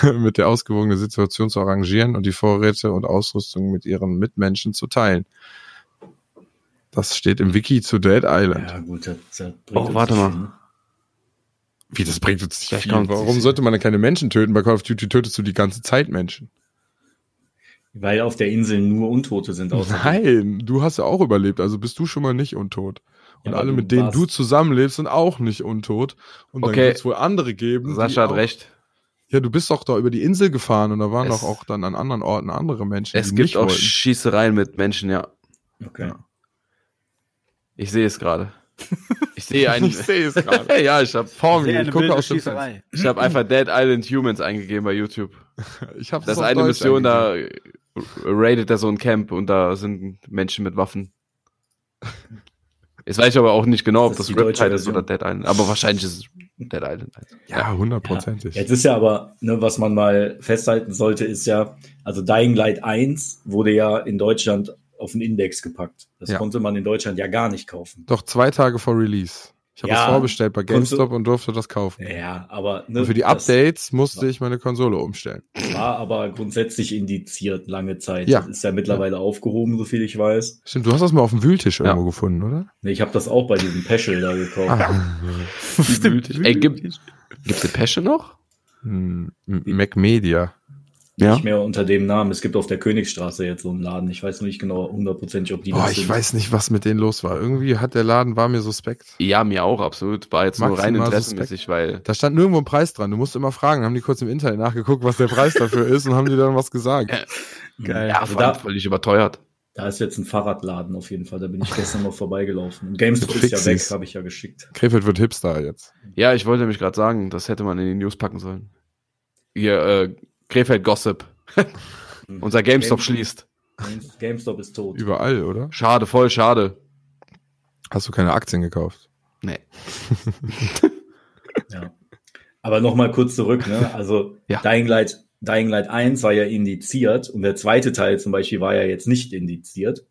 mit der ausgewogenen Situation zu arrangieren und die Vorräte und Ausrüstung mit ihren Mitmenschen zu teilen. Das steht im Wiki zu Dead Island. ja gut, das, das Oh, warte mal. ne? Wie, das bringt uns nicht Vielleicht viel. Warum sollte man denn keine Menschen töten? Bei Call of Duty tötest du die ganze Zeit Menschen. Weil auf der Insel nur Untote sind. Nein, du hast ja auch überlebt, also bist du schon mal nicht untot. Und Ja, alle, mit denen warst- du zusammenlebst, sind auch nicht untot. Und dann Okay. wird es wohl andere geben. Sascha hat auch, recht. Ja, du bist doch da über die Insel gefahren und da waren Es- doch auch dann an anderen Orten andere Menschen, Es die gibt nicht auch wollten. Schießereien mit Menschen, ja. Okay. Ja. Ich sehe es gerade. Ich sehe einen. Ich sehe es gerade. ja, ich habe Vor mir, ich gucke aus dem Schießerei. ich hab einfach Dead Island Humans eingegeben bei YouTube. Fenster. Ich hab's Das eine Deutsch Mission, eingegeben. da raidet er so ein Camp und da sind Menschen mit Waffen. Jetzt weiß ich aber auch nicht genau, ob das das Riptide ist oder Dead Island. Aber wahrscheinlich ist es Dead Island 1. Ja, hundertprozentig. Jetzt ist ja aber, ne, was man mal festhalten sollte, ist ja, also Dying Light 1 wurde ja in Deutschland auf den Index gepackt. Das Ja. konnte man in Deutschland ja gar nicht kaufen. Doch zwei Tage vor Release. Ich habe Ja, es vorbestellt bei GameStop und durfte das kaufen. Ja, aber ne, Und für die das Updates musste ich meine Konsole umstellen. war aber grundsätzlich indiziert lange Zeit. Ja. Das ist ja mittlerweile aufgehoben, so viel ich weiß. Stimmt, du hast das mal auf dem Wühltisch Ja. irgendwo gefunden, oder? Ne, Ich habe das auch bei diesem Peschel da gekauft. Ah, Ey, gibt gibt's die Pesche noch? hm, Mac Media. Ja. Nicht mehr unter dem Namen. Es gibt auf der Königsstraße jetzt so einen Laden. Ich weiß nur nicht genau hundertprozentig, ob die Boah, das ich sind. weiß nicht, was mit denen los war. Irgendwie hat der Laden, war mir suspekt. Ja, mir auch, absolut. War jetzt nur rein Maximal interessenmäßig, weil. Da stand nirgendwo ein Preis dran. Du musst immer fragen. Haben die kurz im Internet nachgeguckt, was der Preis dafür ist und haben die dann was gesagt. Geil. Ja, Also da, völlig überteuert. da ist jetzt ein Fahrradladen auf jeden Fall. Da bin ich gestern noch vorbeigelaufen. Und GameStop ist ja weg, habe ich ja geschickt. Krefeld wird Hipster jetzt. Ja, ich wollte nämlich gerade sagen, das hätte man in die News packen sollen. Hier, äh, Krefeld Gossip. Unser GameStop Game- schließt. Games- GameStop ist tot. Überall, oder? Schade, voll schade. Hast du keine Aktien gekauft? Nee. Ja. Aber nochmal kurz zurück, ne? Also Ja. Dying Light, Dying Light 1 war ja indiziert und der zweite Teil zum Beispiel war ja jetzt nicht indiziert.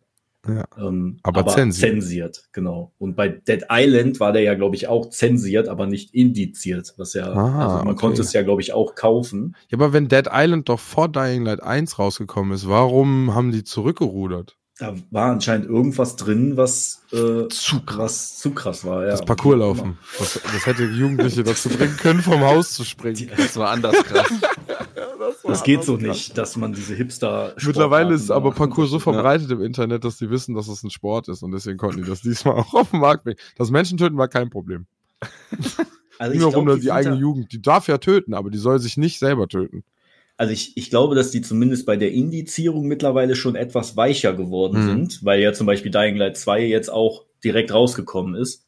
Ja. Ähm, Aber zensiert. zensiert, genau. Und bei Dead Island war der ja, glaube ich, auch zensiert, aber nicht indiziert. Was ja, Ah, also man okay. konnte es ja, glaube ich, auch kaufen. Ja, aber wenn Dead Island doch vor Dying Light 1 rausgekommen ist, warum haben die zurückgerudert? Da war anscheinend irgendwas drin, was äh, Zu krass. was zu krass war. Ja. Das Parcourslaufen. Das, das hätte Jugendliche dazu bringen können, vom Haus zu springen. Das war anders krass. Das geht so nicht, dass man diese Hipster. Mittlerweile ist aber Parcours so macht. verbreitet im Internet, dass die wissen, dass es ein Sport ist und deswegen konnten die das diesmal auch auf den Markt bringen. Das Menschentöten war kein Problem. Also glaub, um die, die eigene da- Jugend. Die darf ja töten, aber die soll sich nicht selber töten. also ich, ich glaube, dass die zumindest bei der Indizierung mittlerweile schon etwas weicher geworden Mhm. sind, weil ja zum Beispiel Dying Light 2 jetzt auch direkt rausgekommen ist.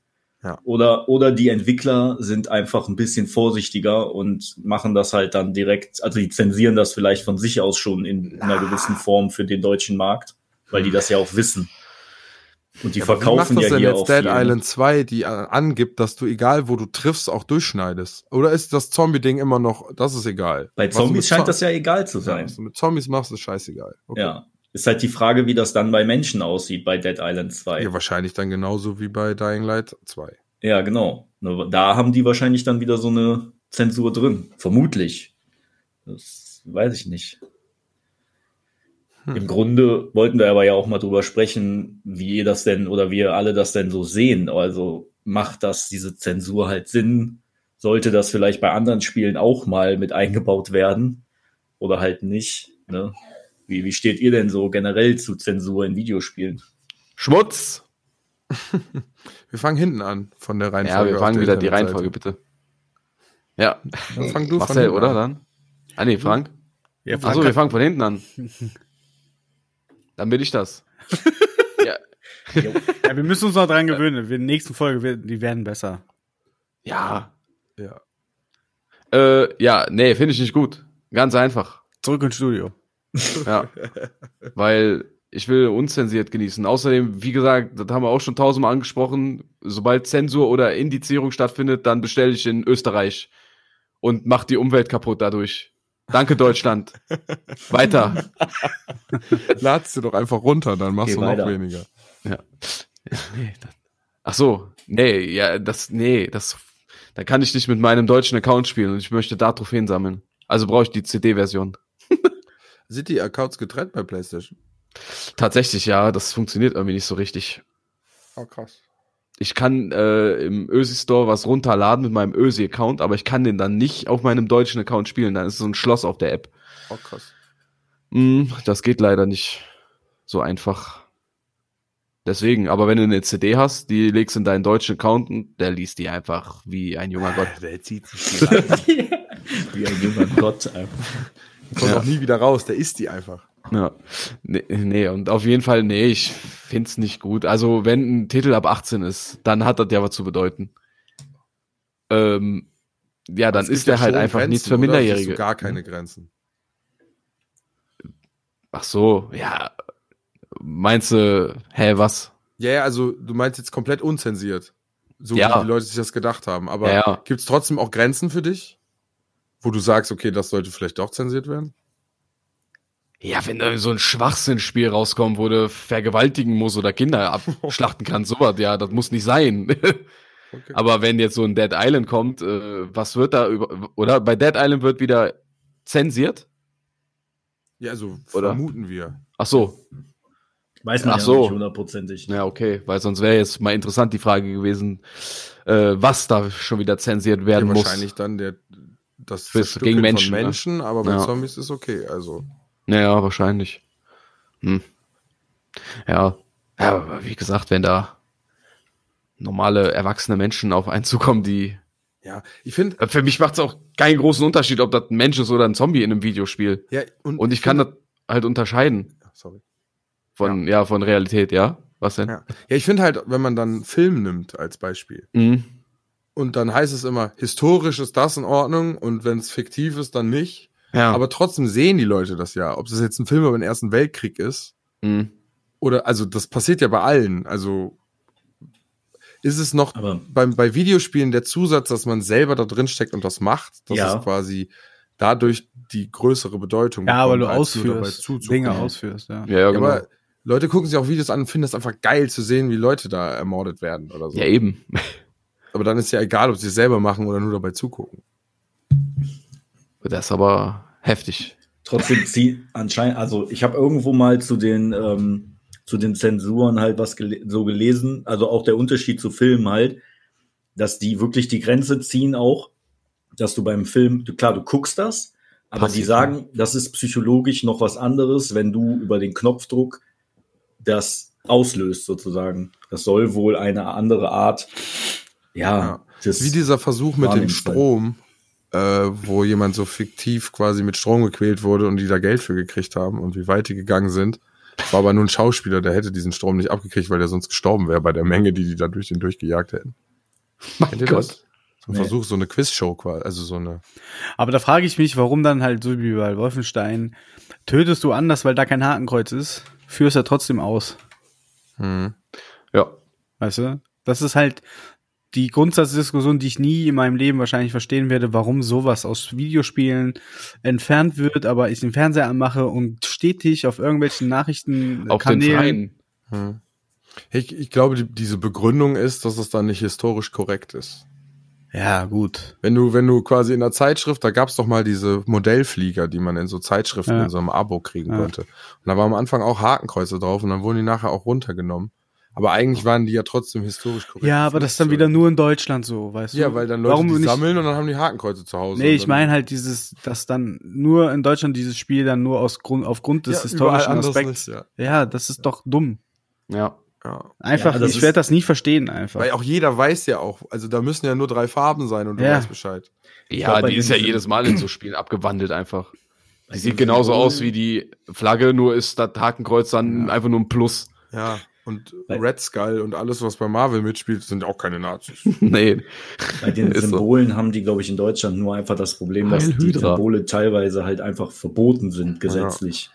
Ja. Oder, oder die Entwickler sind einfach ein bisschen vorsichtiger und machen das halt dann direkt, also die zensieren das vielleicht von sich aus schon in einer gewissen Form für den deutschen Markt, weil die das ja auch wissen. Und die Aber verkaufen Wie macht das ja denn hier jetzt auch Dead? Island 2, die äh, angibt, dass du egal wo du triffst, auch durchschneidest? Oder ist das Zombie-Ding immer noch, das ist egal? Bei Zombies scheint das ja egal zu Ja, sein. was du mit Zombies machst, ist scheißegal. Okay. Ja. Ist halt die Frage, wie das dann bei Menschen aussieht bei Dead Island 2. Ja, wahrscheinlich dann genauso wie bei Dying Light 2. Ja, genau. Nur Da haben die wahrscheinlich dann wieder so eine Zensur drin. Vermutlich. Das weiß ich nicht. Hm. Im Grunde wollten wir aber ja auch mal drüber sprechen, wie ihr das denn oder wie ihr alle das denn so sehen. Also macht das diese Zensur halt Sinn? Sollte das vielleicht bei anderen Spielen auch mal mit eingebaut werden? Oder halt nicht? Ne? Wie, wie steht ihr denn so generell zu Zensur in Videospielen? Schmutz! Wir fangen hinten an von der Reihenfolge. Ja, wir fangen der wieder die. Reihenfolge, bitte. Ja, Dann fang du von Marcel, hinten oder an. dann? Ah, nee, Frank. Ja, Achso, wir fangen von hinten an. Dann bin ich das. ja. ja, wir müssen uns noch dran gewöhnen. Wir, in der nächsten Folge, die werden besser. Ja. Ja. Äh, ja, nee, finde ich nicht gut. Ganz einfach. Zurück ins Studio. Ja. Weil ich will unzensiert genießen. Außerdem, wie gesagt, das haben wir auch schon tausendmal angesprochen, sobald Zensur oder Indizierung stattfindet, dann bestelle ich in Österreich und mach die Umwelt kaputt dadurch. Danke, Deutschland. Weiter. Ladst du doch einfach runter, dann machst Geh du noch weiter. weniger. Ja. Nee, das, ach so, nee, ja, das, nee, das, da kann ich nicht mit meinem deutschen Account spielen und ich möchte da Trophäen sammeln. Also brauche ich die CD-Version. Sind die Accounts getrennt bei PlayStation? Tatsächlich, ja, das funktioniert irgendwie nicht so richtig. Oh, krass. Ich kann äh, im Ösi Store was runterladen mit meinem Ösi-Account, aber ich kann den dann nicht auf meinem deutschen Account spielen. Dann ist so ein Schloss auf der App. Oh, krass. Mm, das geht leider nicht so einfach. Deswegen, aber wenn du eine CD hast, die legst in deinen deutschen Account und der liest die einfach wie ein junger Gott. Der zieht sich die. Wie ein junger Gott. einfach. Kommt Ja. auch nie wieder raus, der isst die einfach. Ja. Nee, nee, und auf jeden Fall, nee, ich find's nicht gut. Also, wenn ein Titel ab 18 ist, dann hat das ja was zu bedeuten. Ähm, ja, dann ist der halt einfach Grenzen, nichts für oder? Minderjährige. Du gar keine Grenzen. Ach so, ja. Meinst du, hä, was? Ja, ja, also du meinst jetzt komplett unzensiert. so Ja. wie die Leute sich das gedacht haben. Aber Ja, ja. gibt es trotzdem auch Grenzen für dich, wo du sagst, okay, das sollte vielleicht doch zensiert werden? Ja, wenn da so ein Schwachsinnspiel rauskommt, wo du vergewaltigen musst oder Kinder abschlachten kannst, sowas, ja, das muss nicht sein. Okay. Aber wenn jetzt so ein Dead Island kommt, äh, was wird da über, oder bei Dead Island wird wieder zensiert? ja, also Oder? vermuten wir. Ach so, Weiß man Ach ja so. nicht hundertprozentig. ja, okay, weil sonst wäre jetzt mal interessant die Frage gewesen, äh, was da schon wieder zensiert Ja, werden muss. wahrscheinlich dann der das Zerstückeln gegen Menschen, von ne? Menschen, aber bei Ja. Zombies ist okay. Also Naja, wahrscheinlich. Hm. Ja. ja, aber wie gesagt, wenn da normale, erwachsene Menschen auf einen zukommen, die ja, ich finde Für mich macht es auch keinen großen Unterschied, ob das ein Mensch ist oder ein Zombie in einem Videospiel. ja und, Und ich kann das halt unterscheiden sorry. von, ja, von Realität, ja? Was denn? Ja, ja ich finde halt, wenn man dann Film nimmt als Beispiel Mhm. Und dann heißt es immer, historisch ist das in Ordnung und wenn es fiktiv ist, dann nicht. Ja. Aber trotzdem sehen die Leute das ja. Ob es jetzt ein Film über den Ersten Weltkrieg ist mhm. oder, also das passiert ja bei allen. Also ist es noch Aber beim, bei Videospielen der Zusatz, dass man selber da drin steckt und das macht, dass Ja. es quasi dadurch die größere Bedeutung Ja, weil du ausführst, zuzugucken. Dinge ausführst, ja. Ja, ja, genau. aber Leute gucken sich auch Videos an und finden es einfach geil zu sehen, wie Leute da ermordet werden oder so. ja, eben. Aber dann ist ja egal, ob sie es selber machen oder nur dabei zugucken. Das ist aber heftig. trotzdem zieht anscheinend, also ich habe irgendwo mal zu den ähm, zu den Zensuren halt was gele so gelesen, also auch der Unterschied zu Filmen halt, dass die wirklich die Grenze ziehen auch, dass du beim Film, du, klar, du guckst das, aber die Passiv, sagen, das ist psychologisch noch was anderes, wenn du über den Knopfdruck das auslöst sozusagen. Das soll wohl eine andere Art, ja, Ja. Wie dieser Versuch mit dem. Strom, äh, wo jemand so fiktiv quasi mit Strom gequält wurde und die da Geld für gekriegt haben und wie weit die gegangen sind. War aber nur ein Schauspieler, der hätte diesen Strom nicht abgekriegt, weil der sonst gestorben wäre bei der Menge, die die da durch den durchgejagt hätten. Kennt ihr das? So ein Nee. Versuch, so eine Quizshow quasi, also so eine. Aber da frage ich mich, warum dann halt so wie bei Wolfenstein, tötest du anders, weil da kein Hakenkreuz ist, führst ja trotzdem aus. Hm. Ja. Weißt du? Das ist halt die Grundsatzdiskussion, die ich nie in meinem Leben wahrscheinlich verstehen werde, warum sowas aus Videospielen entfernt wird, aber ich den Fernseher anmache und stetig auf irgendwelchen Nachrichten Auf den Freien. Hm. Ich, ich glaube, die, diese Begründung ist, dass es dann nicht historisch korrekt ist. Ja, gut. Wenn du, wenn du quasi in der Zeitschrift, da gab's doch mal diese Modellflieger, die man in so Zeitschriften Ja. in so einem Abo kriegen Ja. konnte. Und da war am Anfang auch Hakenkreuze drauf und dann wurden die nachher auch runtergenommen. Aber eigentlich waren die ja trotzdem historisch korrekt. Ja, aber das ist dann wieder nur in Deutschland so, weißt du? Ja, weil dann Leute Warum die nicht? sammeln und dann haben die Hakenkreuze zu Hause. Nee, ich meine halt dieses, dass dann nur in Deutschland dieses Spiel dann nur aus Grund, aufgrund des Ja, historischen Aspekts. nicht, Ja, das ist doch dumm. Ja. ja. Einfach, Ja, das ich werde das nie verstehen einfach. Weil auch jeder weiß ja auch, also da müssen ja nur drei Farben sein und du Ja. weißt Bescheid. Ja, glaub, die ist ja jedes Mal in so Spielen abgewandelt einfach. Die sieht genauso aus wie die Flagge, nur ist das Hakenkreuz dann einfach nur ein Plus. Ja. Und Weil- Red Skull und alles, was bei Marvel mitspielt, sind auch keine Nazis. nee. Bei den Ist so. Symbolen haben die, glaube ich, in Deutschland nur einfach das Problem, dass die. Symbole teilweise halt einfach verboten sind, gesetzlich.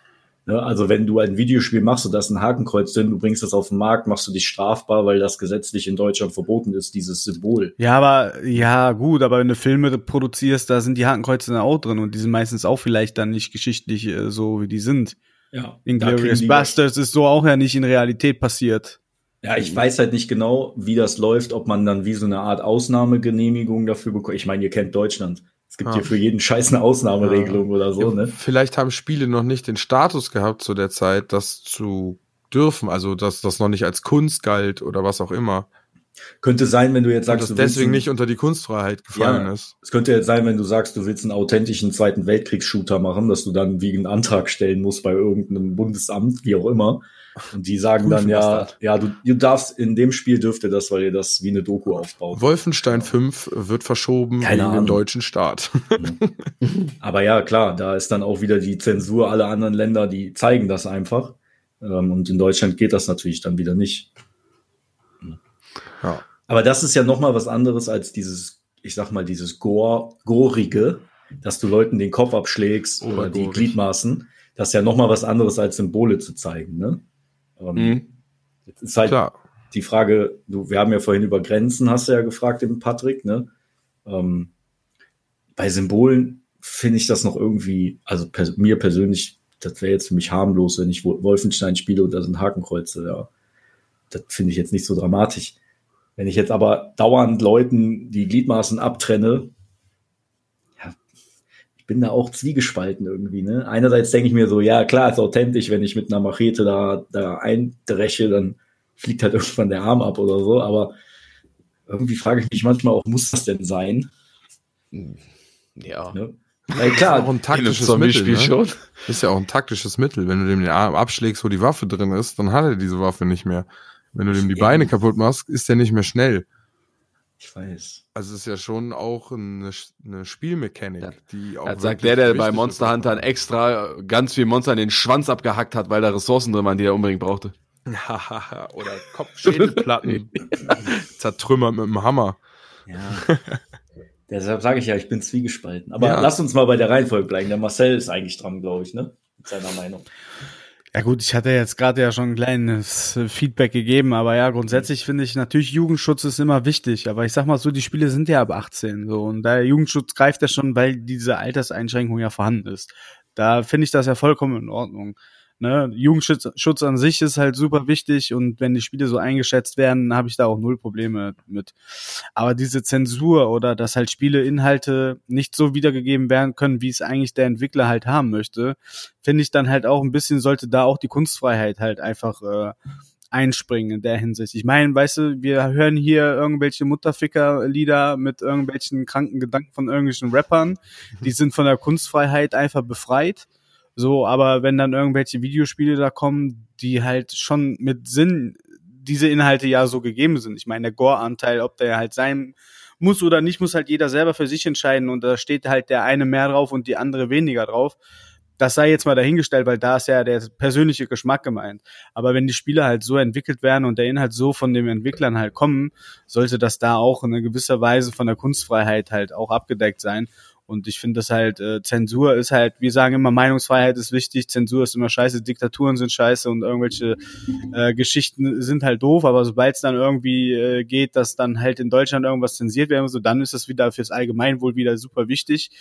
Ne, also wenn du ein Videospiel machst und da ist ein Hakenkreuz drin, du bringst das auf den Markt, machst du dich strafbar, weil das gesetzlich in Deutschland verboten ist, dieses Symbol. Ja, aber, ja, gut, aber wenn du Filme produzierst, da sind die Hakenkreuze dann auch drin und die sind meistens auch vielleicht dann nicht geschichtlich äh, so, wie die sind. Ja, Inglourious Bastards ist so auch ja nicht in Realität passiert. Ja, ich weiß halt nicht genau, wie das läuft, ob man dann wie so eine Art Ausnahmegenehmigung dafür bekommt. Ich meine, ihr kennt Deutschland. Es gibt Ja. hier für jeden Scheiß eine Ausnahmeregelung oder so, ne? Vielleicht haben Spiele noch nicht den Status gehabt zu der Zeit, das zu dürfen, also dass das noch nicht als Kunst galt oder was auch immer. Könnte sein, wenn du jetzt Und sagst, das du willst deswegen einen- nicht unter die Kunstfreiheit gefallen Ja. ist. Es könnte jetzt sein, wenn du sagst, du willst einen authentischen Zweiten Weltkriegs-Shooter machen, dass du dann wie einen Antrag stellen musst bei irgendeinem Bundesamt, wie auch immer. Und die sagen dann, ja, ja, du, du darfst, in dem Spiel dürft ihr das, weil ihr das wie eine Doku aufbaut. Wolfenstein 5 wird verschoben Keine wegen dem deutschen Staat. Aber ja, klar, da ist dann auch wieder die Zensur. Alle anderen Länder, die zeigen das einfach. Ähm, Und in Deutschland geht das natürlich dann wieder nicht. Ja. Aber das ist ja noch mal was anderes als dieses, ich sag mal, dieses Gore, Gorige, dass du Leuten den Kopf abschlägst oder die Obergorig. Gliedmaßen. Das ist ja noch mal was anderes als Symbole zu zeigen, ne? Ähm, Mhm. es ist halt, Klar. die Frage, du, wir haben ja vorhin über Grenzen, hast du ja gefragt, den Patrick, ne? Ähm, bei Symbolen finde ich das noch irgendwie, also pers mir persönlich, das wäre jetzt für mich harmlos, wenn ich Wolfenstein spiele und da sind Hakenkreuze, ja. Das finde ich jetzt nicht so dramatisch. Wenn ich jetzt aber dauernd Leuten die Gliedmaßen abtrenne, ja, ich bin da auch zwiegespalten irgendwie. Ne? Einerseits denke ich mir so, ja klar, ist authentisch, wenn ich mit einer Machete da, da eindreche, dann fliegt halt irgendwann der Arm ab oder so, aber irgendwie frage ich mich manchmal auch, muss das denn sein? Ja. Ne? Weil klar, ist auch ein taktisches Mittel. Ne? Schon. Ist ja auch ein taktisches Mittel. Wenn du dem den Arm abschlägst, wo die Waffe drin ist, dann hat er diese Waffe nicht mehr. Wenn du dem die Beine kaputt machst, ist der nicht mehr schnell. Ich weiß. Also es ist ja schon auch eine, eine Spielmechanik, ja. die auch. Das sagt der, der bei Monster Hunter extra ganz viel Monster in den Schwanz abgehackt hat, weil da Ressourcen drin waren, die er unbedingt brauchte. Oder Kopfschädelplatten zertrümmert mit dem Hammer. Ja. Deshalb sage ich ja, ich bin zwiegespalten. Aber ja. lass uns mal bei der Reihenfolge bleiben. Der Marcel ist eigentlich dran, glaube ich, ne? Mit seiner Meinung. Ja gut, ich hatte jetzt gerade ja schon ein kleines Feedback gegeben, aber ja, grundsätzlich finde ich natürlich Jugendschutz ist immer wichtig, aber ich sag mal so, die Spiele sind ja ab 18 so und der Jugendschutz greift ja schon, weil diese Alterseinschränkung ja vorhanden ist. Da finde ich das ja vollkommen in Ordnung. Ne? Jugendschutz Schutz an sich ist halt super wichtig und wenn die Spiele so eingeschätzt werden, habe ich da auch null Probleme mit. Aber diese Zensur oder dass halt Spieleinhalte nicht so wiedergegeben werden können, wie es eigentlich der Entwickler halt haben möchte, finde ich dann halt auch ein bisschen, sollte da auch die Kunstfreiheit halt einfach äh, einspringen in der Hinsicht. Ich meine, weißt du, wir hören hier irgendwelche Mutterficker-Lieder mit irgendwelchen kranken Gedanken von irgendwelchen Rappern, die sind von der Kunstfreiheit einfach befreit so, aber wenn dann irgendwelche Videospiele da kommen, die halt schon mit Sinn diese Inhalte ja so gegeben sind. Ich meine, der Gore-Anteil, ob der halt sein muss oder nicht, muss halt jeder selber für sich entscheiden und da steht halt der eine mehr drauf und die andere weniger drauf. Das sei jetzt mal dahingestellt, weil da ist ja der persönliche Geschmack gemeint. Aber wenn die Spiele halt so entwickelt werden und der Inhalt so von den Entwicklern halt kommen, sollte das da auch in einer gewisser Weise von der Kunstfreiheit halt auch abgedeckt sein. Und ich finde das halt, äh, Zensur ist halt, wir sagen immer, Meinungsfreiheit ist wichtig, Zensur ist immer scheiße, Diktaturen sind scheiße und irgendwelche äh, Geschichten sind halt doof, aber sobald es dann irgendwie äh, geht, dass dann halt in Deutschland irgendwas zensiert werden so, dann ist das wieder fürs Allgemeinwohl wieder super wichtig.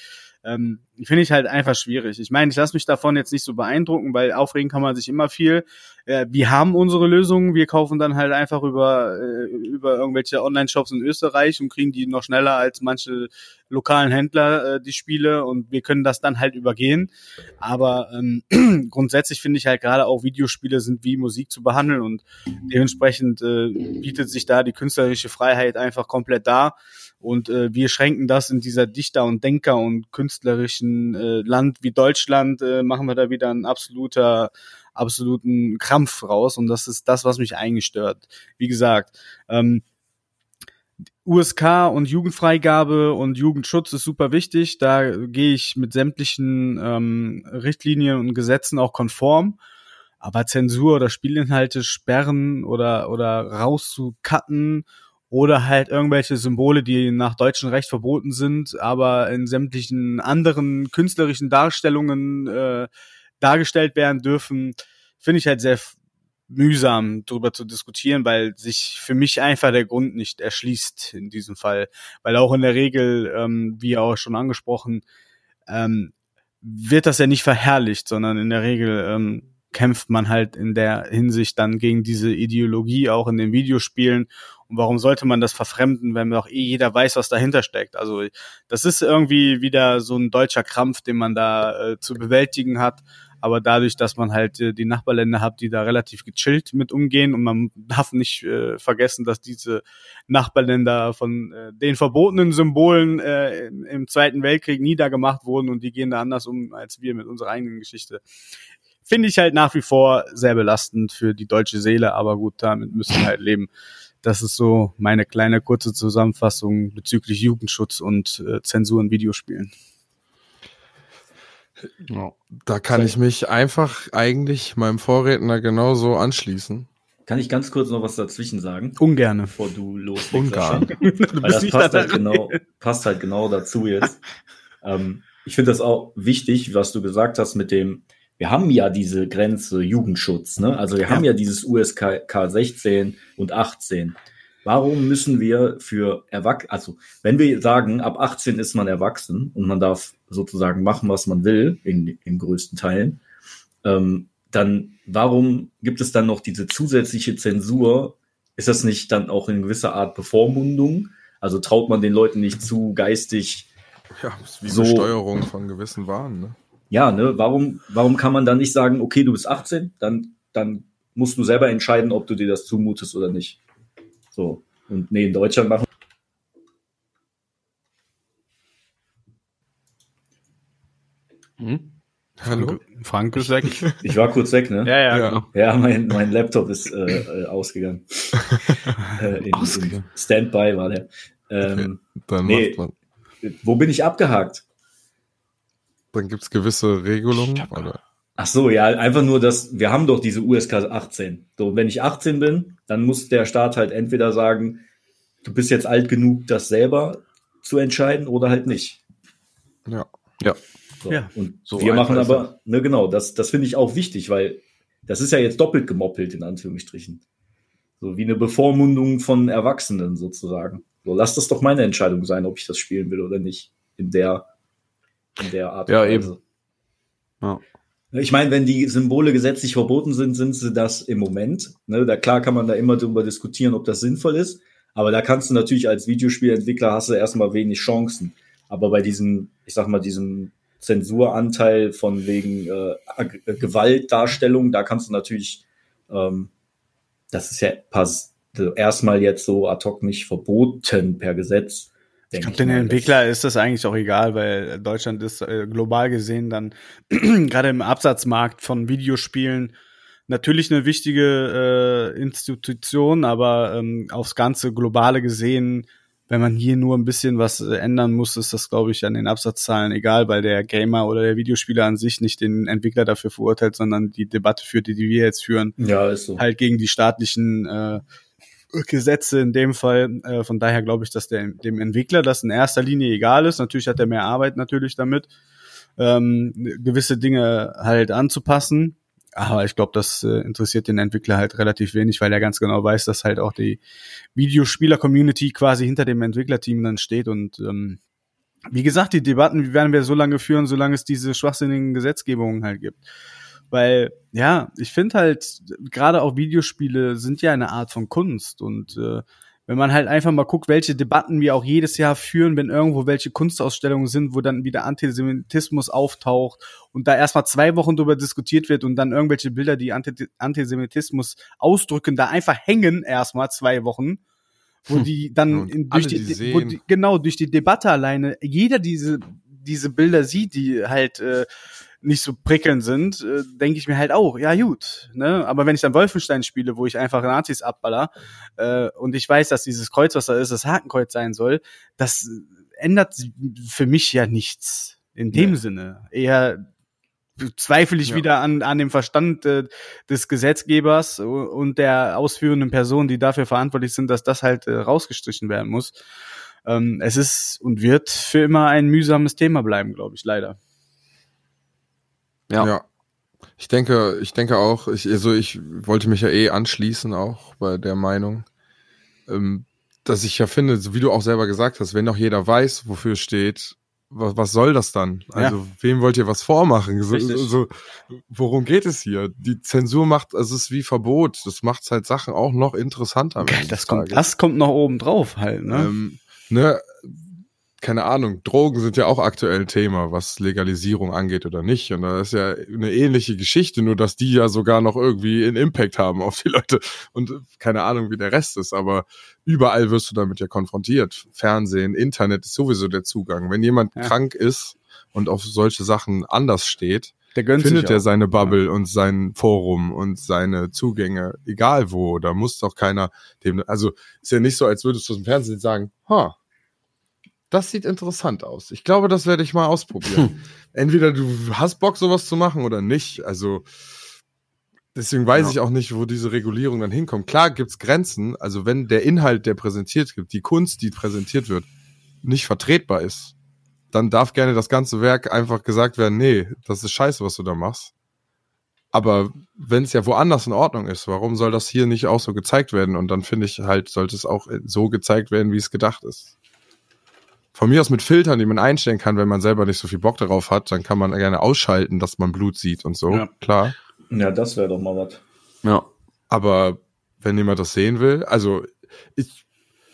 Ähm, Finde ich halt einfach schwierig. Ich meine, ich lasse mich davon jetzt nicht so beeindrucken, weil aufregen kann man sich immer viel. Äh, wir haben unsere Lösungen, wir kaufen dann halt einfach über, äh, über irgendwelche Online-Shops in Österreich und kriegen die noch schneller als manche lokalen Händler äh, die Spiele und wir können das dann halt übergehen. Aber ähm, grundsätzlich finde ich halt gerade auch Videospiele sind wie Musik zu behandeln und dementsprechend äh, bietet sich da die künstlerische Freiheit einfach komplett da. Und äh, wir schränken das in dieser Dichter- und Denker- und künstlerischen äh, Land wie Deutschland, äh, machen wir da wieder einen absoluter, absoluten Krampf raus. Und das ist das, was mich eigentlich stört. Wie gesagt, ähm, USK und Jugendfreigabe und Jugendschutz ist super wichtig. Da gehe ich mit sämtlichen ähm, Richtlinien und Gesetzen auch konform. Aber Zensur oder Spielinhalte sperren oder, oder rauszucutten oder halt irgendwelche Symbole, die nach deutschem Recht verboten sind, aber in sämtlichen anderen künstlerischen Darstellungen äh, dargestellt werden dürfen, finde ich halt sehr mühsam darüber zu diskutieren, weil sich für mich einfach der Grund nicht erschließt in diesem Fall, weil auch in der Regel, ähm, wie auch schon angesprochen, ähm, wird das ja nicht verherrlicht, sondern in der Regel ähm, kämpft man halt in der Hinsicht dann gegen diese Ideologie auch in den Videospielen. Und warum sollte man das verfremden, wenn doch eh jeder weiß, was dahinter steckt? Also das ist irgendwie wieder so ein deutscher Krampf, den man da äh, zu bewältigen hat. Aber dadurch, dass man halt äh, die Nachbarländer hat, die da relativ gechillt mit umgehen und man darf nicht äh, vergessen, dass diese Nachbarländer von äh, den verbotenen Symbolen äh, im Zweiten Weltkrieg niedergemacht wurden und die gehen da anders um als wir mit unserer eigenen Geschichte finde ich halt nach wie vor sehr belastend für die deutsche Seele, aber gut, damit müssen wir halt leben. Das ist so meine kleine kurze Zusammenfassung bezüglich Jugendschutz und äh, Zensur in Videospielen. Da kann ich mich einfach eigentlich meinem Vorredner genauso anschließen. Kann ich ganz kurz noch was dazwischen sagen? Ungerne. Bevor du loslegst. Ungarn. Weil das passt halt, genau, passt halt genau dazu jetzt. ähm, ich finde das auch wichtig, was du gesagt hast mit dem, wir haben ja diese Grenze Jugendschutz, ne? Also wir ja. haben ja dieses USK 16 und 18. Warum müssen wir für Erwachsene, also wenn wir sagen, ab 18 ist man erwachsen und man darf sozusagen machen, was man will, in, in größten Teilen, ähm, dann warum gibt es dann noch diese zusätzliche Zensur? Ist das nicht dann auch in gewisser Art Bevormundung? Also traut man den Leuten nicht zu, geistig ja, wie so Steuerung von gewissen Waren, ne? Ja, ne? Warum, warum kann man dann nicht sagen, okay, du bist 18, dann, dann musst du selber entscheiden, ob du dir das zumutest oder nicht. So. Und nee, in Deutschland machen. Hm? Hallo? Frank ist weg. Ich war kurz weg, ne? Ja, ja, ja. Genau. Ja, mein, mein Laptop ist äh, äh ausgegangen. äh, in, ausgegangen. In Standby war der. Ähm, okay, dann nee, macht man. Wo bin ich abgehakt? Dann gibt es gewisse Regelungen, oder? Ach so, ja, einfach nur, dass wir haben doch diese USK 18. So, wenn ich 18 bin, dann muss der Staat halt entweder sagen, du bist jetzt alt genug, das selber zu entscheiden oder halt nicht. Ja. Ja. So, ja. Und so wir machen aber, ne, genau, das, das finde ich auch wichtig, weil das ist ja jetzt doppelt gemoppelt, in Anführungsstrichen. So wie eine Bevormundung von Erwachsenen sozusagen. So, lass das doch meine Entscheidung sein, ob ich das spielen will oder nicht. In der, in der Art. Ja, eben. Ja. Ich meine, wenn die Symbole gesetzlich verboten sind, sind sie das im Moment. Ne, da klar kann man da immer drüber diskutieren, ob das sinnvoll ist. Aber da kannst du natürlich als Videospielentwickler hast du erstmal wenig Chancen. Aber bei diesem, ich sag mal, diesem Zensuranteil von wegen äh, äh Gewaltdarstellung, da kannst du natürlich, ähm, das ist ja pass, erstmal jetzt so ad hoc nicht verboten per Gesetz. Ich glaube, den Entwickler ist das eigentlich auch egal, weil Deutschland ist äh, global gesehen dann gerade im Absatzmarkt von Videospielen natürlich eine wichtige äh, Institution, aber ähm, aufs ganze globale gesehen, wenn man hier nur ein bisschen was äh, ändern muss, ist das, glaube ich, an den Absatzzahlen egal, weil der Gamer oder der Videospieler an sich nicht den Entwickler dafür verurteilt, sondern die Debatte führt, die, die wir jetzt führen, ja, ist so. halt gegen die staatlichen äh, Gesetze in dem Fall. Äh, von daher glaube ich, dass der, dem Entwickler das in erster Linie egal ist. Natürlich hat er mehr Arbeit natürlich damit, ähm, gewisse Dinge halt anzupassen. Aber ich glaube, das äh, interessiert den Entwickler halt relativ wenig, weil er ganz genau weiß, dass halt auch die Videospieler-Community quasi hinter dem Entwicklerteam dann steht. Und ähm, wie gesagt, die Debatten werden wir so lange führen, solange es diese schwachsinnigen Gesetzgebungen halt gibt. Weil, ja, ich finde halt, gerade auch Videospiele sind ja eine Art von Kunst und äh, wenn man halt einfach mal guckt, welche Debatten wir auch jedes Jahr führen, wenn irgendwo welche Kunstausstellungen sind, wo dann wieder Antisemitismus auftaucht und da erstmal zwei Wochen drüber diskutiert wird und dann irgendwelche Bilder, die Antisemitismus ausdrücken, da einfach hängen erstmal zwei Wochen, wo hm. die dann in, durch die, die die, genau durch die Debatte alleine jeder diese diese Bilder sieht, die halt äh, nicht so prickelnd sind, äh, denke ich mir halt auch, ja gut. Ne? Aber wenn ich dann Wolfenstein spiele, wo ich einfach Nazis abballer äh, und ich weiß, dass dieses Kreuz, was da ist, das Hakenkreuz sein soll, das ändert für mich ja nichts in dem nee. Sinne. Eher zweifle ich ja. wieder an, an dem Verstand äh, des Gesetzgebers und der ausführenden Person, die dafür verantwortlich sind, dass das halt äh, rausgestrichen werden muss. Ähm, es ist und wird für immer ein mühsames Thema bleiben, glaube ich, leider. Ja. ja. Ich denke, ich denke auch, ich, also ich wollte mich ja eh anschließen auch bei der Meinung, ähm, dass ich ja finde, so wie du auch selber gesagt hast, wenn doch jeder weiß, wofür es steht, was, was soll das dann? Also, ja. wem wollt ihr was vormachen? So, so, worum geht es hier? Die Zensur macht, also es ist wie Verbot. Das macht halt Sachen auch noch interessanter. Das kommt, das kommt noch oben drauf halt, ne? Ähm, ne? Keine Ahnung, Drogen sind ja auch aktuell ein Thema, was Legalisierung angeht oder nicht. Und da ist ja eine ähnliche Geschichte, nur dass die ja sogar noch irgendwie einen Impact haben auf die Leute. Und keine Ahnung, wie der Rest ist, aber überall wirst du damit ja konfrontiert. Fernsehen, Internet ist sowieso der Zugang. Wenn jemand ja. krank ist und auf solche Sachen anders steht, findet er seine Bubble ja. und sein Forum und seine Zugänge, egal wo. Da muss doch keiner dem, also ist ja nicht so, als würdest du im Fernsehen sagen, ha, das sieht interessant aus. Ich glaube, das werde ich mal ausprobieren. Hm. Entweder du hast Bock, sowas zu machen oder nicht. Also deswegen weiß ja. ich auch nicht, wo diese Regulierung dann hinkommt. Klar gibt's Grenzen. Also wenn der Inhalt, der präsentiert wird, die Kunst, die präsentiert wird, nicht vertretbar ist, dann darf gerne das ganze Werk einfach gesagt werden, nee, das ist scheiße, was du da machst. Aber wenn es ja woanders in Ordnung ist, warum soll das hier nicht auch so gezeigt werden? Und dann finde ich halt, sollte es auch so gezeigt werden, wie es gedacht ist. Von mir aus mit Filtern, die man einstellen kann, wenn man selber nicht so viel Bock darauf hat, dann kann man gerne ausschalten, dass man Blut sieht und so. Ja. Klar. Ja, das wäre doch mal was. Ja. Aber wenn jemand das sehen will, also ich,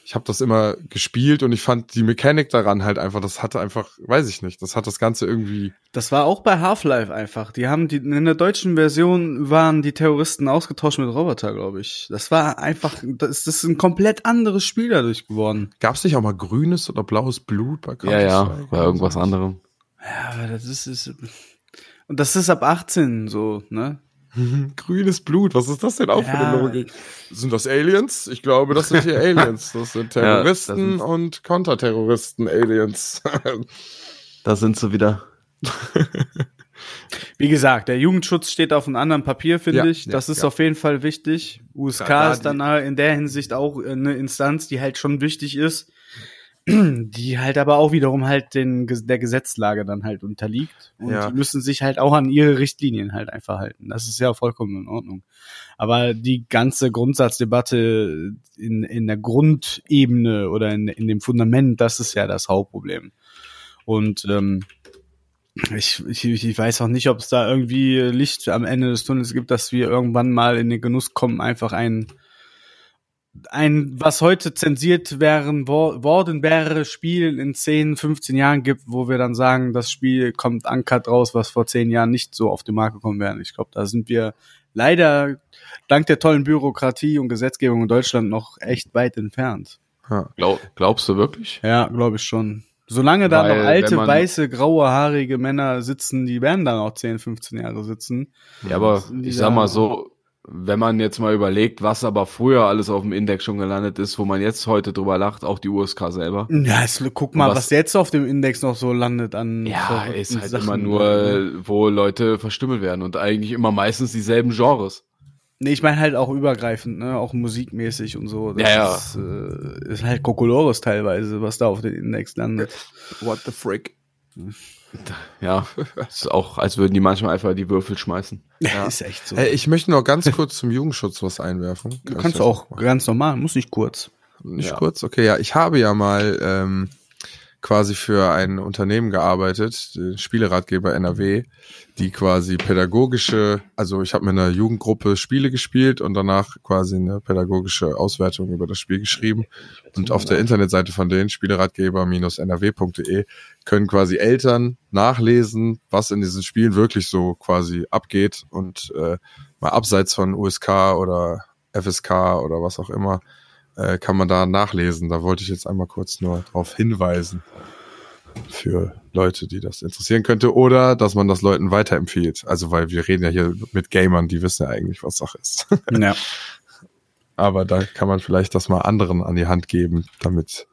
ich habe das immer gespielt und ich fand die Mechanik daran halt einfach, das hatte einfach, weiß ich nicht, das hat das Ganze irgendwie. Das war auch bei Half-Life einfach. Die haben die in der deutschen Version waren die Terroristen ausgetauscht mit Roboter, glaube ich. Das war einfach, das, das ist ein komplett anderes Spiel dadurch geworden. Gab es nicht auch mal grünes oder blaues Blut bei Ja, ja, Counter-Strike bei irgendwas anderem. Ja, aber das ist, ist und das ist ab 18 so, ne? Grünes Blut, was ist das denn auch für Ja. eine Logik? Sind das Aliens? Ich glaube, das sind hier Aliens. Das sind Ja, Terroristen das sind- und Konterterroristen Aliens. Da sind sie wieder. Wie gesagt, der Jugendschutz steht auf einem anderen Papier, finde Ja, ich. ja, Das ist ja. auf jeden Fall wichtig. USK Da- ist dann in der Hinsicht auch eine Instanz, die halt schon wichtig ist, die halt aber auch wiederum halt den, der Gesetzlage dann halt unterliegt. Und Ja. die müssen sich halt auch an ihre Richtlinien halt einfach halten. Das ist ja vollkommen in Ordnung. Aber die ganze Grundsatzdebatte in, in der Grundebene oder in, in dem Fundament, das ist ja das Hauptproblem. Und ähm, ich, ich, ich weiß auch nicht, ob es da irgendwie Licht am Ende des Tunnels gibt, dass wir irgendwann mal in den Genuss kommen, einfach ein, ein was heute zensiert wären, wo- worden wäre, Spiel in 10, 15 Jahren gibt, wo wir dann sagen, das Spiel kommt ankert raus, was vor 10 Jahren nicht so auf den Markt gekommen wäre. Ich glaube, da sind wir leider dank der tollen Bürokratie und Gesetzgebung in Deutschland noch echt weit entfernt. Ja. Glaub, glaubst du wirklich? Ja, glaube ich schon. Solange da Weil, noch alte, weiße, graue, haarige Männer sitzen, die werden dann auch 10, 15 Jahre sitzen. Ja, aber ich sag mal so, wenn man jetzt mal überlegt, was aber früher alles auf dem Index schon gelandet ist, wo man jetzt heute drüber lacht, auch die USK selber. Ja, jetzt, guck mal, was, Was- jetzt auf dem Index noch so landet an. Ja, ist halt Sachen. immer nur, wo Leute verstümmelt werden und eigentlich immer meistens dieselben Genres. Nee, ich meine halt auch übergreifend, ne, auch musikmäßig und so. Das Ja, ja. Ist, äh, ist halt Kokolores teilweise, was da auf den Index landet. What the frick? Ja, ist auch, als würden die manchmal einfach die Würfel schmeißen. Ja. Ist echt so. Hey, ich möchte noch ganz kurz zum Jugendschutz was einwerfen. du Kann ich kannst auch machen? ganz normal, muss nicht kurz. Nicht Ja. kurz? Okay, ja. Ich habe ja mal ähm, quasi für ein Unternehmen gearbeitet, den Spieleratgeber NRW, die quasi pädagogische, also ich habe mit einer Jugendgruppe Spiele gespielt und danach quasi eine pädagogische Auswertung über das Spiel geschrieben. Und auf der Internetseite von denen, spieleratgeber-nrw.de, können quasi Eltern nachlesen, was in diesen Spielen wirklich so quasi abgeht und äh, mal abseits von USK oder FSK oder was auch immer, äh, kann man da nachlesen. Da wollte ich jetzt einmal kurz nur darauf hinweisen für Leute, die das interessieren könnte oder dass man das Leuten weiterempfiehlt. Also weil wir reden ja hier mit Gamern, die wissen ja eigentlich, was Sache ist. Ja. Aber da kann man vielleicht das mal anderen an die Hand geben, damit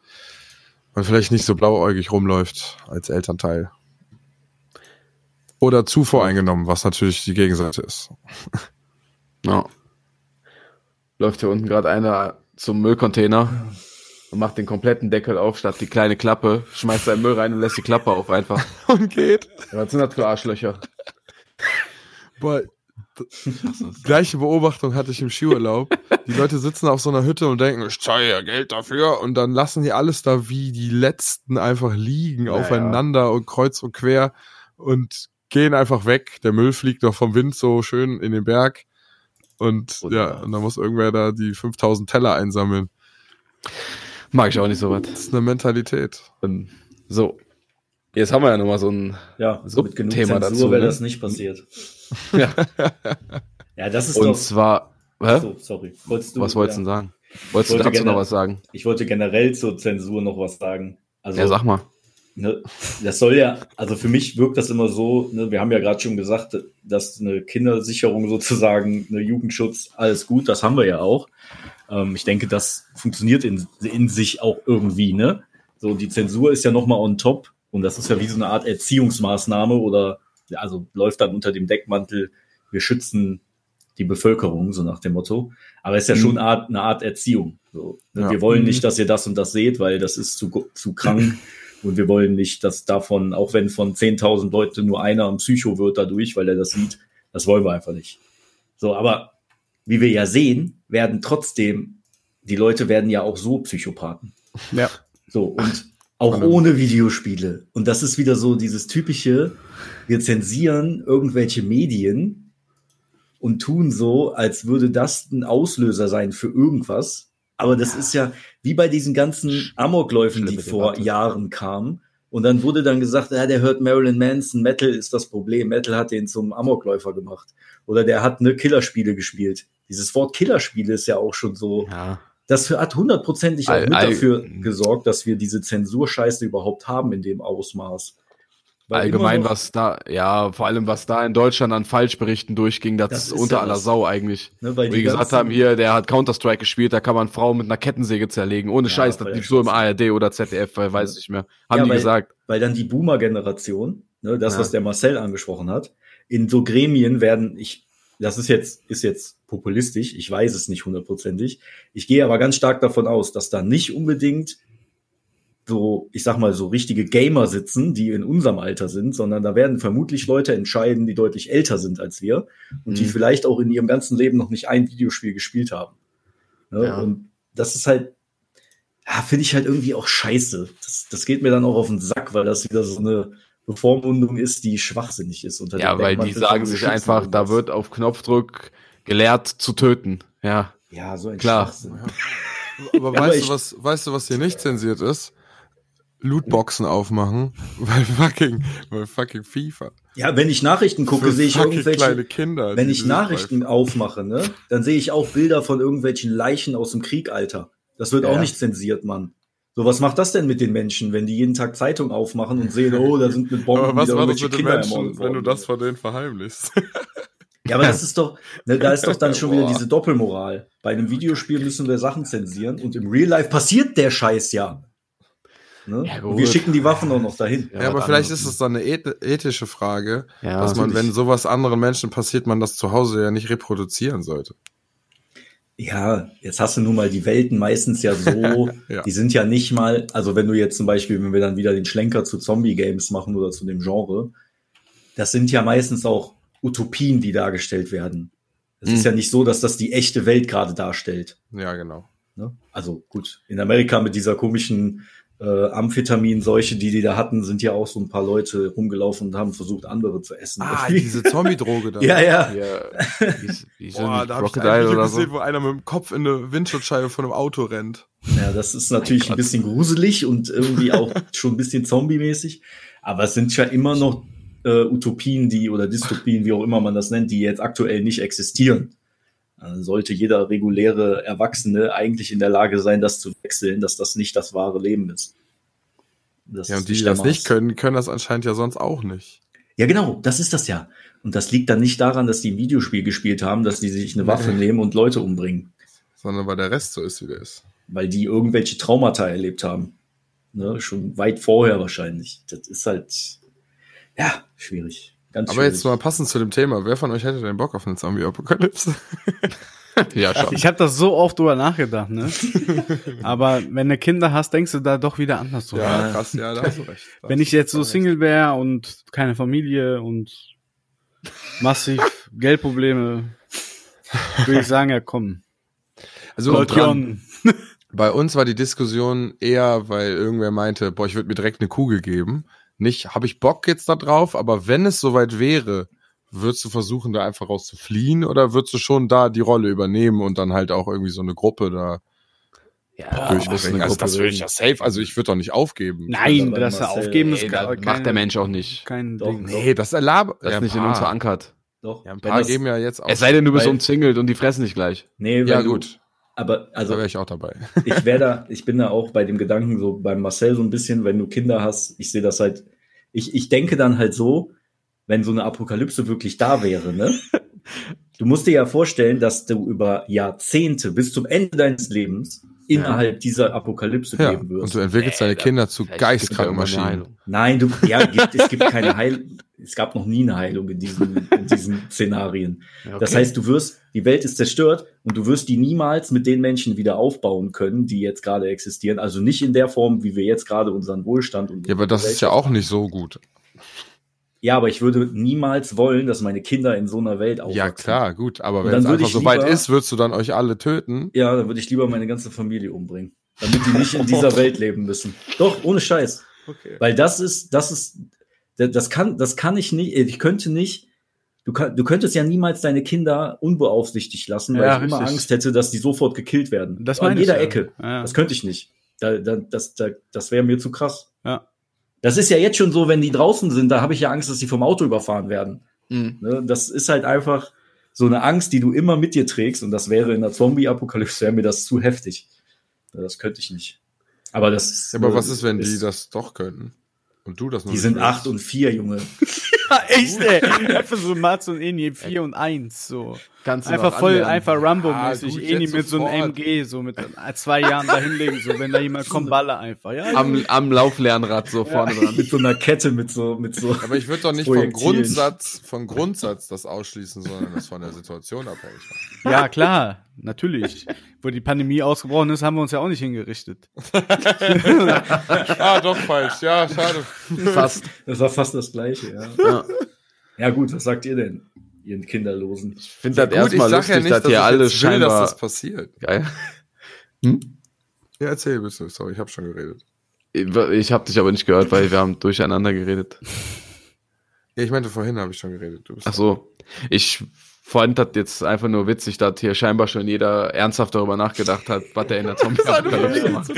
man vielleicht nicht so blauäugig rumläuft als Elternteil. Oder zu voreingenommen, was natürlich die Gegenseite ist. Ja. Läuft hier unten gerade einer zum Müllcontainer und macht den kompletten Deckel auf, statt die kleine Klappe, schmeißt seinen Müll rein und lässt die Klappe auf einfach. Und geht. Ja, was sind das für Arschlöcher? Boah, gleiche Beobachtung hatte ich im Skiurlaub. Die Leute sitzen auf so einer Hütte und denken, ich zahle ja Geld dafür. Und dann lassen die alles da wie die Letzten einfach liegen, Ja, aufeinander und kreuz und quer und gehen einfach weg. Der Müll fliegt noch vom Wind so schön in den Berg. Und ja, Wunderbar. und dann muss irgendwer da die 5000 Teller einsammeln. Mag ich auch nicht so was. Das ist eine Mentalität. Ähm, So. Jetzt haben wir ja nochmal so ein. Ja, Subthema mit genug Zensur dazu, wäre ne? das nicht passiert. Ja. Ja, das ist Und doch. zwar. Hä? So, sorry. Wolltest du, was wolltest du ja. denn sagen? Wolltest du wollte dazu noch was sagen? Ich wollte generell zur Zensur noch was sagen. Also, Ja, sag mal. Ne, das soll ja, also für mich wirkt das immer so, ne, wir haben ja gerade schon gesagt, dass eine Kindersicherung sozusagen, eine Jugendschutz, alles gut, das haben wir ja auch. Ähm, ich denke, das funktioniert in, in sich auch irgendwie, ne? So, die Zensur ist ja nochmal on top und das ist ja wie so eine Art Erziehungsmaßnahme oder, also läuft dann unter dem Deckmantel, wir schützen die Bevölkerung, so nach dem Motto. Aber es ist ja schon eine Art, eine Art Erziehung. So, ne? Ja. Wir wollen Mhm. nicht, dass ihr das und das seht, weil das ist zu, zu krank. Und wir wollen nicht, dass davon, auch wenn von 10.000 Leute nur einer ein Psycho wird dadurch, weil er das sieht, Das wollen wir einfach nicht. So, aber wie wir ja sehen, werden trotzdem, die Leute werden ja auch so Psychopathen. Ja. So, und auch ohne Videospiele. Und das ist wieder so dieses typische, wir zensieren irgendwelche Medien und tun so, als würde das ein Auslöser sein für irgendwas. Aber das ist ja wie bei diesen ganzen Amokläufen, die Schlimme vor Debatte. Jahren kamen. Und dann wurde dann gesagt, ja, der hört Marilyn Manson, Metal ist das Problem. Metal hat den zum Amokläufer gemacht. Oder der hat ne Killerspiele gespielt. Dieses Wort Killerspiele ist ja auch schon so, Ja. das hat hundertprozentig auch All- mit all- dafür gesorgt, dass wir diese Zensurscheiße überhaupt haben in dem Ausmaß. Weil Allgemein, noch- was da, ja, vor allem, was da in Deutschland an Falschberichten durchging, das, Das ist unter ja aller das. Sau eigentlich. Ne, weil Wo die gesagt haben, hier, der hat Counter-Strike gespielt, da kann man Frauen mit einer Kettensäge zerlegen. Ohne Ja, Scheiß, das lief so im. ARD oder ZDF, weil weiß ich nicht mehr. Haben Ja, die weil- gesagt. weil dann die Boomer-Generation, ne, das, was der Marcel angesprochen hat, in so Gremien werden, ich, das ist jetzt, ist jetzt populistisch, ich weiß es nicht hundertprozentig. Ich gehe aber ganz stark davon aus, dass da nicht unbedingt so, ich sag mal, so richtige Gamer sitzen, die in unserem Alter sind, sondern da werden vermutlich Leute entscheiden, die deutlich älter sind als wir und die Mhm. vielleicht auch in ihrem ganzen Leben noch nicht ein Videospiel gespielt haben. Ne? Ja. Und das ist halt, ja, finde ich halt irgendwie auch scheiße. Das, das geht mir dann auch auf den Sack, weil das wieder so eine Bevormundung ist, die schwachsinnig ist. Unter Ja, weil die sagen sich einfach, da wird auf Knopfdruck gelehrt zu töten. Ja. Ja, so ein Klar. Schwachsinn. Aber Ja, aber weißt ich- du, was, weißt du, was hier nicht zensiert ist? Lootboxen aufmachen, weil fucking, weil fucking FIFA. Ja, wenn ich Nachrichten gucke, sehe ich irgendwelche. kleine Kinder. wenn ich Nachrichten bei- aufmache, ne, dann sehe ich auch Bilder von irgendwelchen Leichen aus dem Krieg, Alter. Das wird Ja. auch nicht zensiert, Mann. So, was macht das denn mit den Menschen, wenn die jeden Tag Zeitung aufmachen und sehen, oh, da sind mit Bomben Aber was wieder irgendwelche mit Kinder Menschen, ermordet wenn du worden? das vor denen verheimlichst? Ja, aber das ist doch, ne, da ist doch dann schon wieder diese Doppelmoral. Bei einem Videospiel müssen wir Sachen zensieren und im Real Life passiert der Scheiß ja. Ne? Ja, und wir schicken die Waffen auch noch dahin. Ja, aber was vielleicht ist es dann eine eth ethische Frage, Ja, dass man, wenn sowas anderen Menschen passiert, man das zu Hause ja nicht reproduzieren sollte. Ja, jetzt hast du nun mal die Welten meistens ja so, Ja. die sind ja nicht mal, also wenn du jetzt zum Beispiel, wenn wir dann wieder den Schlenker zu Zombie-Games machen oder zu dem Genre, das sind ja meistens auch Utopien, die dargestellt werden. Es Mhm. ist ja nicht so, dass das die echte Welt gerade darstellt. Ja, genau. Ne? Also gut, in Amerika mit dieser komischen äh, Amphetamin-Seuche, die die da hatten, sind ja auch so ein paar Leute rumgelaufen und haben versucht, andere zu essen. Ah, diese Zombie-Droge da. ja, ja. Ja, wie, wie Boah, da hab ich ein Video gesehen, so. wo einer mit dem Kopf in eine Windschutzscheibe von einem Auto rennt. Ja, das ist natürlich ein bisschen gruselig und irgendwie auch schon ein bisschen zombie-mäßig. Aber es sind ja immer noch äh, Utopien, die oder Dystopien, wie auch immer man das nennt, die jetzt aktuell nicht existieren. Sollte jeder reguläre Erwachsene eigentlich in der Lage sein, das zu wechseln, dass das nicht das wahre Leben ist. Das Ja, und die, die das nicht können, können das anscheinend ja sonst auch nicht. Ja, genau, das ist das ja. Und das liegt dann nicht daran, dass die ein Videospiel gespielt haben, dass die sich eine Waffe nehmen und Leute umbringen, Sondern weil der Rest so ist, wie der ist. weil die irgendwelche Traumata erlebt haben. Ne, schon weit vorher wahrscheinlich. Das ist halt, ja, schwierig. Ganz Aber schwierig. jetzt mal passend zu dem Thema. Wer von euch hätte denn Bock auf eine Zombie-Apokalypse? Ja, schon. Ich habe das so oft drüber nachgedacht, ne? Aber wenn du Kinder hast, denkst du da doch wieder anders drüber. Ja, krass, ja, da hast du recht. Da Wenn ich jetzt so. Single wäre und keine Familie und massiv Geldprobleme, würde ich sagen, ja komm. Also dran. Bei uns war die Diskussion eher, weil irgendwer meinte, boah, ich würde mir direkt eine Kugel geben. Nicht, habe ich Bock jetzt da drauf, aber wenn es soweit wäre, würdest du versuchen, da einfach raus zu fliehen oder würdest du schon da die Rolle übernehmen und dann halt auch irgendwie so eine Gruppe da Ja, durchbringen? Also das würde ich ja safe, also ich würde doch nicht aufgeben. Nein, das Marcel, aufgeben ist Nee, gar das macht der Mensch auch nicht. Kein Doch, Ding. Nee, das erlaube. Das ja, ist nicht in uns verankert. Doch. Ja, ein paar das- geben ja jetzt auch. Es sei denn, du bist umzingelt und die fressen nicht gleich. Nee, ja, gut. Aber Da also wäre ich auch dabei. ich wäre da, ich bin da auch bei dem Gedanken so beim Marcel so ein bisschen, wenn du Kinder hast, ich sehe das halt, ich, ich denke dann halt so, wenn so eine Apokalypse wirklich da wäre, ne? Du musst dir ja vorstellen, dass du über Jahrzehnte bis zum Ende deines Lebens innerhalb dieser Apokalypse Ja, leben wirst. und du entwickelst deine Kinder zu Vielleicht gibt's ja geistkranken irgendwann eine Maschinen. Heilung. Nein, du, ja, gibt, es gibt keine Heilung. Es gab noch nie eine Heilung in diesen, in diesen Szenarien. Ja, Das okay. heißt, du wirst, die Welt ist zerstört und du wirst die niemals mit den Menschen wieder aufbauen können, die jetzt gerade existieren. Also nicht in der Form, wie wir jetzt gerade unseren Wohlstand und Ja, aber das ist ja auch nicht so gut. Ja, aber ich würde niemals wollen, dass meine Kinder in so einer Welt aufwachsen. Ja, klar, gut. Aber wenn es einfach so weit ist, würdest du dann euch alle töten. Ja, dann würde ich lieber meine ganze Familie umbringen. Damit die nicht in dieser Welt leben müssen. Doch, ohne Scheiß. Okay. Weil das ist, das ist, das kann, das kann ich nicht, ich könnte nicht, du, kann, du könntest ja niemals deine Kinder unbeaufsichtigt lassen, weil Ja, ich immer richtig. Angst hätte, dass die sofort gekillt werden. Das An jeder ja. Ecke. Ja. Das könnte ich nicht. Da, da, das da, das wäre mir zu krass. Ja. Das ist ja jetzt schon so, wenn die draußen sind, da habe ich ja Angst, dass sie vom Auto überfahren werden. Mhm. Ne? Das ist halt einfach so eine Angst, die du immer mit dir trägst. Und das wäre in der Zombie-Apokalypse, wäre mir das zu heftig. Das könnte ich nicht. Aber das ist, Ja, aber äh, was ist, wenn die ist- das doch könnten? Und du das noch Die sind willst? acht und vier, Junge. Ja, echt, ey. Einfach so Mats und Eni, 4 und 1, so. Kannst du Einfach voll, anlernen. einfach Rambo-mäßig. Ah, Eni mit so einem sofort. MG, so mit zwei Jahren da hinlegen, so, wenn da jemand kommt, baller einfach. Ja, Am, am Lauflernrad so vorne dran. mit so einer Kette, mit so, mit so. Aber ich würde doch nicht vom. Grundsatz, vom Grundsatz das ausschließen, sondern das von der Situation abhängig machen. ja, klar, natürlich. Wo die Pandemie ausgebrochen ist, haben wir uns ja auch nicht hingerichtet. ah, doch falsch. Ja, schade. Fast. Das war fast das Gleiche, ja. Ja. Ja, gut, was sagt ihr denn, ihr Kinderlosen? Ich finde das erstmal lustig, dass hier ich alle jetzt will, dass scheinbar. das passiert. Geil. Ja, erzähl bitte. Sorry, ich habe schon geredet. Ich habe dich aber nicht gehört, weil wir haben durcheinander geredet. Ja, ich meinte vorhin habe ich schon geredet. Du bist Ach so. Ich fand das jetzt einfach nur witzig, dass hier scheinbar schon jeder ernsthaft darüber nachgedacht hat, was der in der Zombie-Apokalypse macht.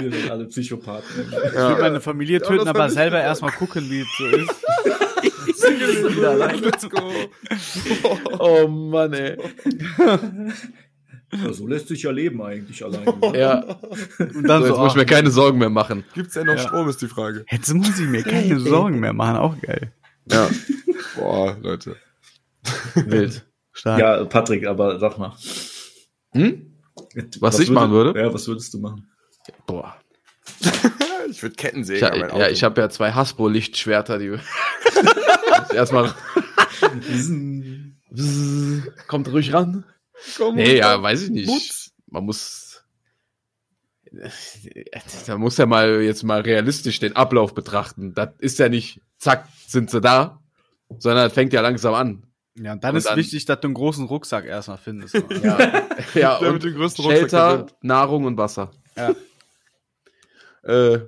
Wir sind alle Psychopathen. Ich würde meine Familie Ja, töten, das aber ich selber erstmal gucken, wie es so ist. Let's go. Oh Mann, ey. Ja, so lässt sich ja leben eigentlich alleine. ne? Ja, Und dann so, so, jetzt muss ich mir keine Sorgen mehr machen. Gibt's denn noch Ja. Strom, ist die Frage. jetzt muss ich mir keine Sorgen mehr machen, auch geil. Ja, Boah, Leute. wild. Stark. Ja, Patrick, aber sag mal. Hm? Was ich machen würde? Ja, was würdest du machen? Boah. Ich würde Ich, Kettensäge Auto. ja, ich habe ja zwei Hasbro-Lichtschwerter, die erstmal kommt ruhig ran. Komm, Nee, ja, weiß ich nicht. Mutz. Man muss. Da muss ja mal jetzt mal realistisch den Ablauf betrachten. Das ist ja nicht, zack, sind sie da, sondern das fängt ja langsam an. Ja, und dann Und ist dann- wichtig, dass du einen großen Rucksack erstmal findest. Ja, ja und mit dem größten Rucksack Shelter. Nahrung und Wasser. Ja. Äh,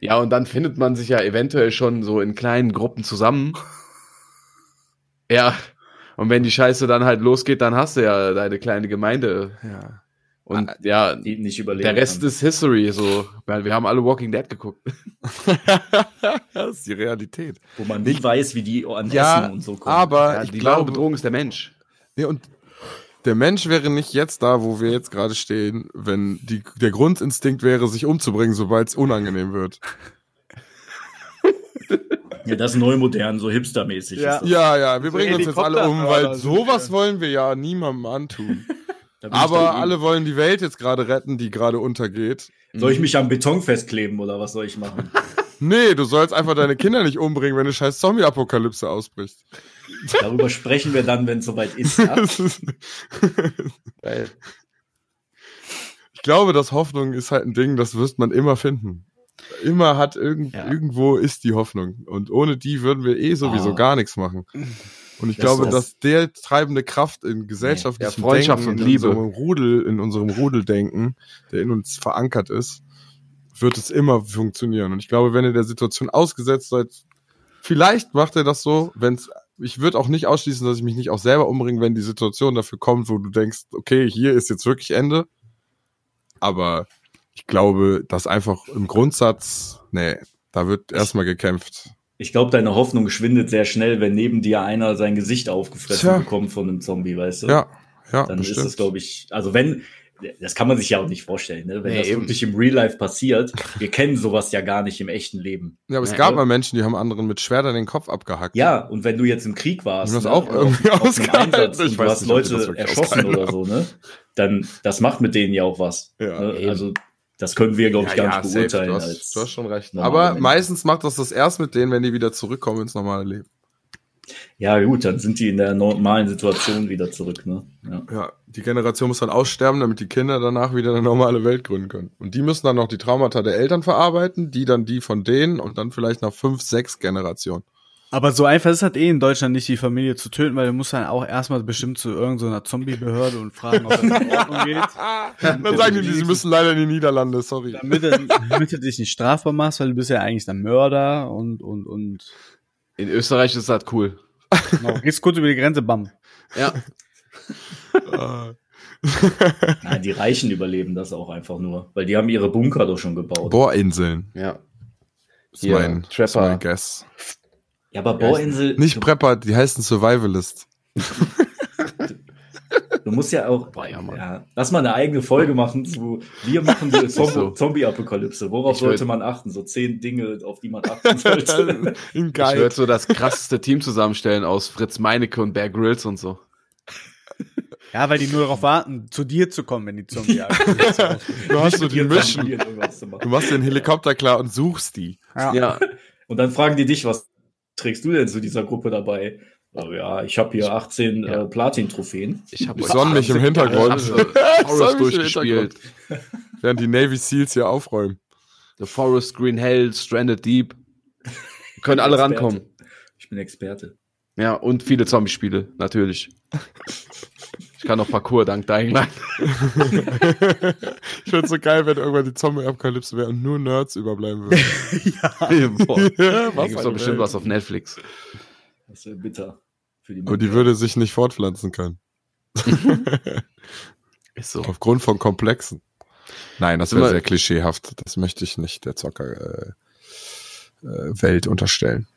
ja, und dann findet man sich ja eventuell schon so in kleinen Gruppen zusammen. Ja, und wenn die Scheiße dann halt losgeht, dann hast du ja deine kleine Gemeinde. Ja. Und ja, nicht überleben. der Rest kann. ist History, so. Weil wir haben alle Walking Dead geguckt. das ist die Realität. Wo man nie weiß, wie die an Ja, Essen und so kommen. aber Ja, die glaube, Bedrohung ist der Mensch. Nee, und der Mensch wäre nicht jetzt da, wo wir jetzt gerade stehen, wenn die, der Grundinstinkt wäre, sich umzubringen, sobald es unangenehm wird. Ja, das ist neu modern, so hipstermäßig. Ja. Ja, ja, wir bringen uns jetzt alle um, weil sowas wollen wir ja niemandem antun. Aber alle wollen die Welt jetzt gerade retten, die gerade untergeht. Soll ich mich am Beton festkleben oder was soll ich machen? Nee, du sollst einfach deine Kinder nicht umbringen, wenn eine scheiß Zombie-Apokalypse ausbricht. Darüber sprechen wir dann, wenn es soweit ist. Ja? Das ist- Geil. ich glaube, dass Hoffnung ist halt ein Ding, das wirst man immer finden. Immer hat irgend, Ja. irgendwo ist die Hoffnung. Und ohne die würden wir eh sowieso Ah. gar nichts machen. Und ich Das- glaube, das- dass der treibende Kraft in gesellschaftlichem Ja, Freundschaft Denken, und in Liebe. unserem Rudel, in unserem Rudeldenken, der in uns verankert ist, wird es immer funktionieren. Und ich glaube, wenn ihr der Situation ausgesetzt seid, vielleicht macht er das so, wenn's, ich würde auch nicht ausschließen, dass ich mich nicht auch selber umbringe, wenn die Situation dafür kommt, wo du denkst, okay, hier ist jetzt wirklich Ende. Aber ich glaube, dass einfach im Grundsatz, nee, da wird erstmal gekämpft. Ich glaube, deine Hoffnung schwindet sehr schnell, wenn neben dir einer sein Gesicht aufgefressen Tja. bekommt von einem Zombie, weißt du? Ja, ja, Dann bestimmt. ist es, glaube ich, also wenn, das kann man sich ja auch nicht vorstellen, ne? wenn Nee, das eben. wirklich im Real Life passiert. Wir kennen sowas ja gar nicht im echten Leben. Ja, aber es Ja, gab oder? mal Menschen, die haben anderen mit Schwertern den Kopf abgehackt. Ja, und wenn du jetzt im Krieg warst, das ne, auch irgendwie auf, auf ausgehalten? Einsatz Ich und du weiß hast nicht, das Leute erschossen oder so, ne? Dann, das macht mit denen ja auch was. Ja. ne? Also, das können wir, glaube ich, gar nicht safe. beurteilen. Du hast, als du hast schon recht. Aber Menschen. meistens macht das das erst mit denen, wenn die wieder zurückkommen ins normale Leben. Ja, gut, dann sind die in der normalen Situation wieder zurück, ne? Ja. Ja, die Generation muss dann aussterben, damit die Kinder danach wieder eine normale Welt gründen können. Und die müssen dann noch die Traumata der Eltern verarbeiten, die dann die von denen und dann vielleicht nach fünf, sechs Generationen. Aber so einfach ist das eh in Deutschland nicht, die Familie zu töten, weil du musst dann auch erstmal bestimmt zu irgendeiner Zombie-Behörde und fragen, ob das in Ordnung geht. Dann sagen die, sie müssen leider in die Niederlande, sorry. Damit du, damit du dich nicht strafbar machst, weil du bist ja eigentlich der Mörder und, und, und, In Österreich ist das cool. genau, gehst kurz über die Grenze, bam. Ja. Nein, die Reichen überleben das auch einfach nur, weil die haben ihre Bunker doch schon gebaut. Bohrinseln Ja. ist mein, ist Trapper. mein Guess. Ja, aber Bohrinsel, Nicht Prepper, die heißen Survivalist. du musst ja auch, Boah, ja, Mann. ja, lass mal eine eigene Folge machen zu, wir machen die Zom so. Zombie-Apokalypse. Worauf Ich sollte man achten? So zehn Dinge, auf die man achten sollte. In Ich geil. würde so das krasseste Team zusammenstellen aus Fritz Meinecke und Bear Grylls und so. Ja, weil die nur darauf warten, zu dir zu kommen, wenn die Zombie Du hast so die Mission. Familien irgendwas zu machen. Du machst den Helikopter klar und suchst die. ja. Ja. Und dann fragen die dich, was trägst du denn zu dieser Gruppe dabei? Oh, ja, ich habe hier 18 Ja. äh, Platin-Trophäen. Ich habe sonn mich im Hintergrund. Sonn Forest durchgespielt. Während die Navy Seals hier aufräumen. The Forest, Green Hell, Stranded Deep. Können alle Experte. rankommen. Ich bin Experte. Ja, und viele Zombie-Spiele, natürlich. Ich kann noch Parcours dank Dying Light. Ich find's so geil, wenn irgendwann die Zombie-Apokalypse wäre und nur Nerds überbleiben würden. Boah. Ja, Da eine doch bestimmt Welt. was auf Netflix. Das wäre bitter. Für die Und die würde sich nicht fortpflanzen können. Ist so. Aufgrund von Komplexen. Nein, das wäre sehr klischeehaft. Das möchte ich nicht der Zocker äh, äh, Welt unterstellen.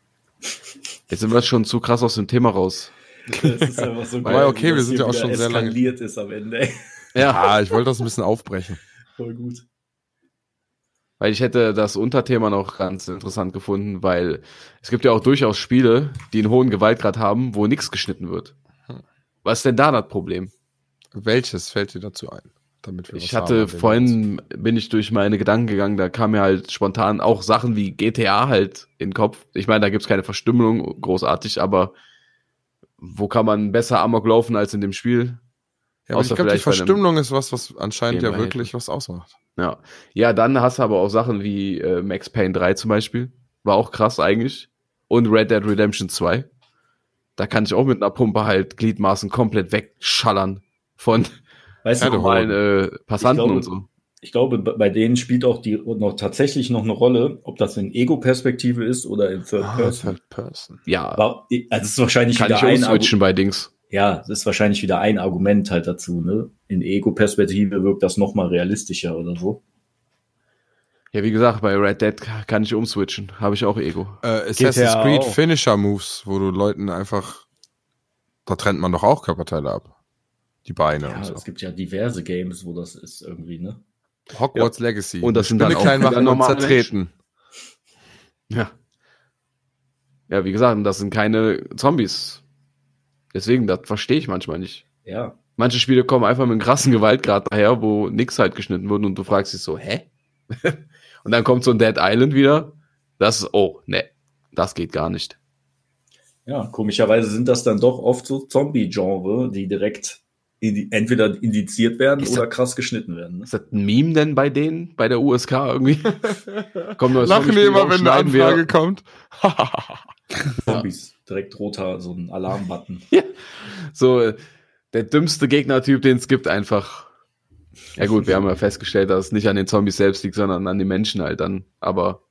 Jetzt sind wir schon zu krass aus dem Thema raus. Das ist einfach so Aber okay, wie wir sind ja auch schon sehr lange- ist am Ende. Ja, Ah, ich wollte das ein bisschen aufbrechen. Voll gut. weil ich hätte das Unterthema noch ganz interessant gefunden, weil es gibt ja auch durchaus Spiele, die einen hohen Gewaltgrad haben, wo nichts geschnitten wird. Was ist denn da das Problem? Welches fällt dir dazu ein? Damit wir Ich was haben, hatte dem vorhin, bin ich durch meine Gedanken gegangen, da kam mir halt spontan auch Sachen wie GTA halt in den Kopf. Ich meine, da gibt's keine Verstümmelung großartig, aber wo kann man besser Amok laufen als in dem Spiel? Ja, aber ich glaube, die Verstümmelung ist was, was anscheinend ja wirklich was ausmacht. Ja. Ja, dann hast du aber auch Sachen wie äh, Max Payne 3 zum Beispiel. War auch krass eigentlich. Und Red Dead Redemption 2. Da kann ich auch mit einer Pumpe halt Gliedmaßen komplett wegschallern von Weißt du, normalen äh, Passanten glaube- und so. Ich glaube, bei denen spielt auch die noch tatsächlich noch eine Rolle, ob das in Ego-Perspektive ist oder in Third Ah, Person. Third Person. Ja, also es ist wahrscheinlich kann wieder ich ein umswitchen bei Dings. Ja, das ist wahrscheinlich wieder ein Argument halt dazu, ne? In Ego-Perspektive wirkt das noch mal realistischer oder so. Ja, wie gesagt, bei Red Dead kann ich umswitchen. Habe ich auch Ego. Äh, Assassin's Creed auch. Finisher Moves, wo du Leuten einfach, da trennt man doch auch Körperteile ab. Die Beine Ja, und so. es gibt ja diverse Games, wo das ist irgendwie, ne? Hogwarts Legacy. Und das sind dann auch klein machen und zertreten. Ja. Ja, wie gesagt, das sind keine Zombies. Deswegen, das verstehe ich manchmal nicht. Ja. Manche Spiele kommen einfach mit einem krassen Gewaltgrad daher, wo nix halt geschnitten wurde und du fragst dich so, hä? und dann kommt so ein Dead Island wieder. Das ist, oh, ne, das geht gar nicht. Ja, komischerweise sind das dann doch oft so Zombie-Genre, die direkt entweder indiziert werden Ist oder krass geschnitten werden. Ne? Ist das ein Meme denn bei denen, bei der USK irgendwie? Kommt neues Lachen die immer, wenn eine schneiden wir- Anfrage kommt. Zombies, direkt roter, so ein Alarmbutton. So, äh, der dümmste Gegnertyp, den es gibt, einfach. Ja gut, wir haben ja festgestellt, dass es nicht an den Zombies selbst liegt, sondern an den Menschen halt dann. Aber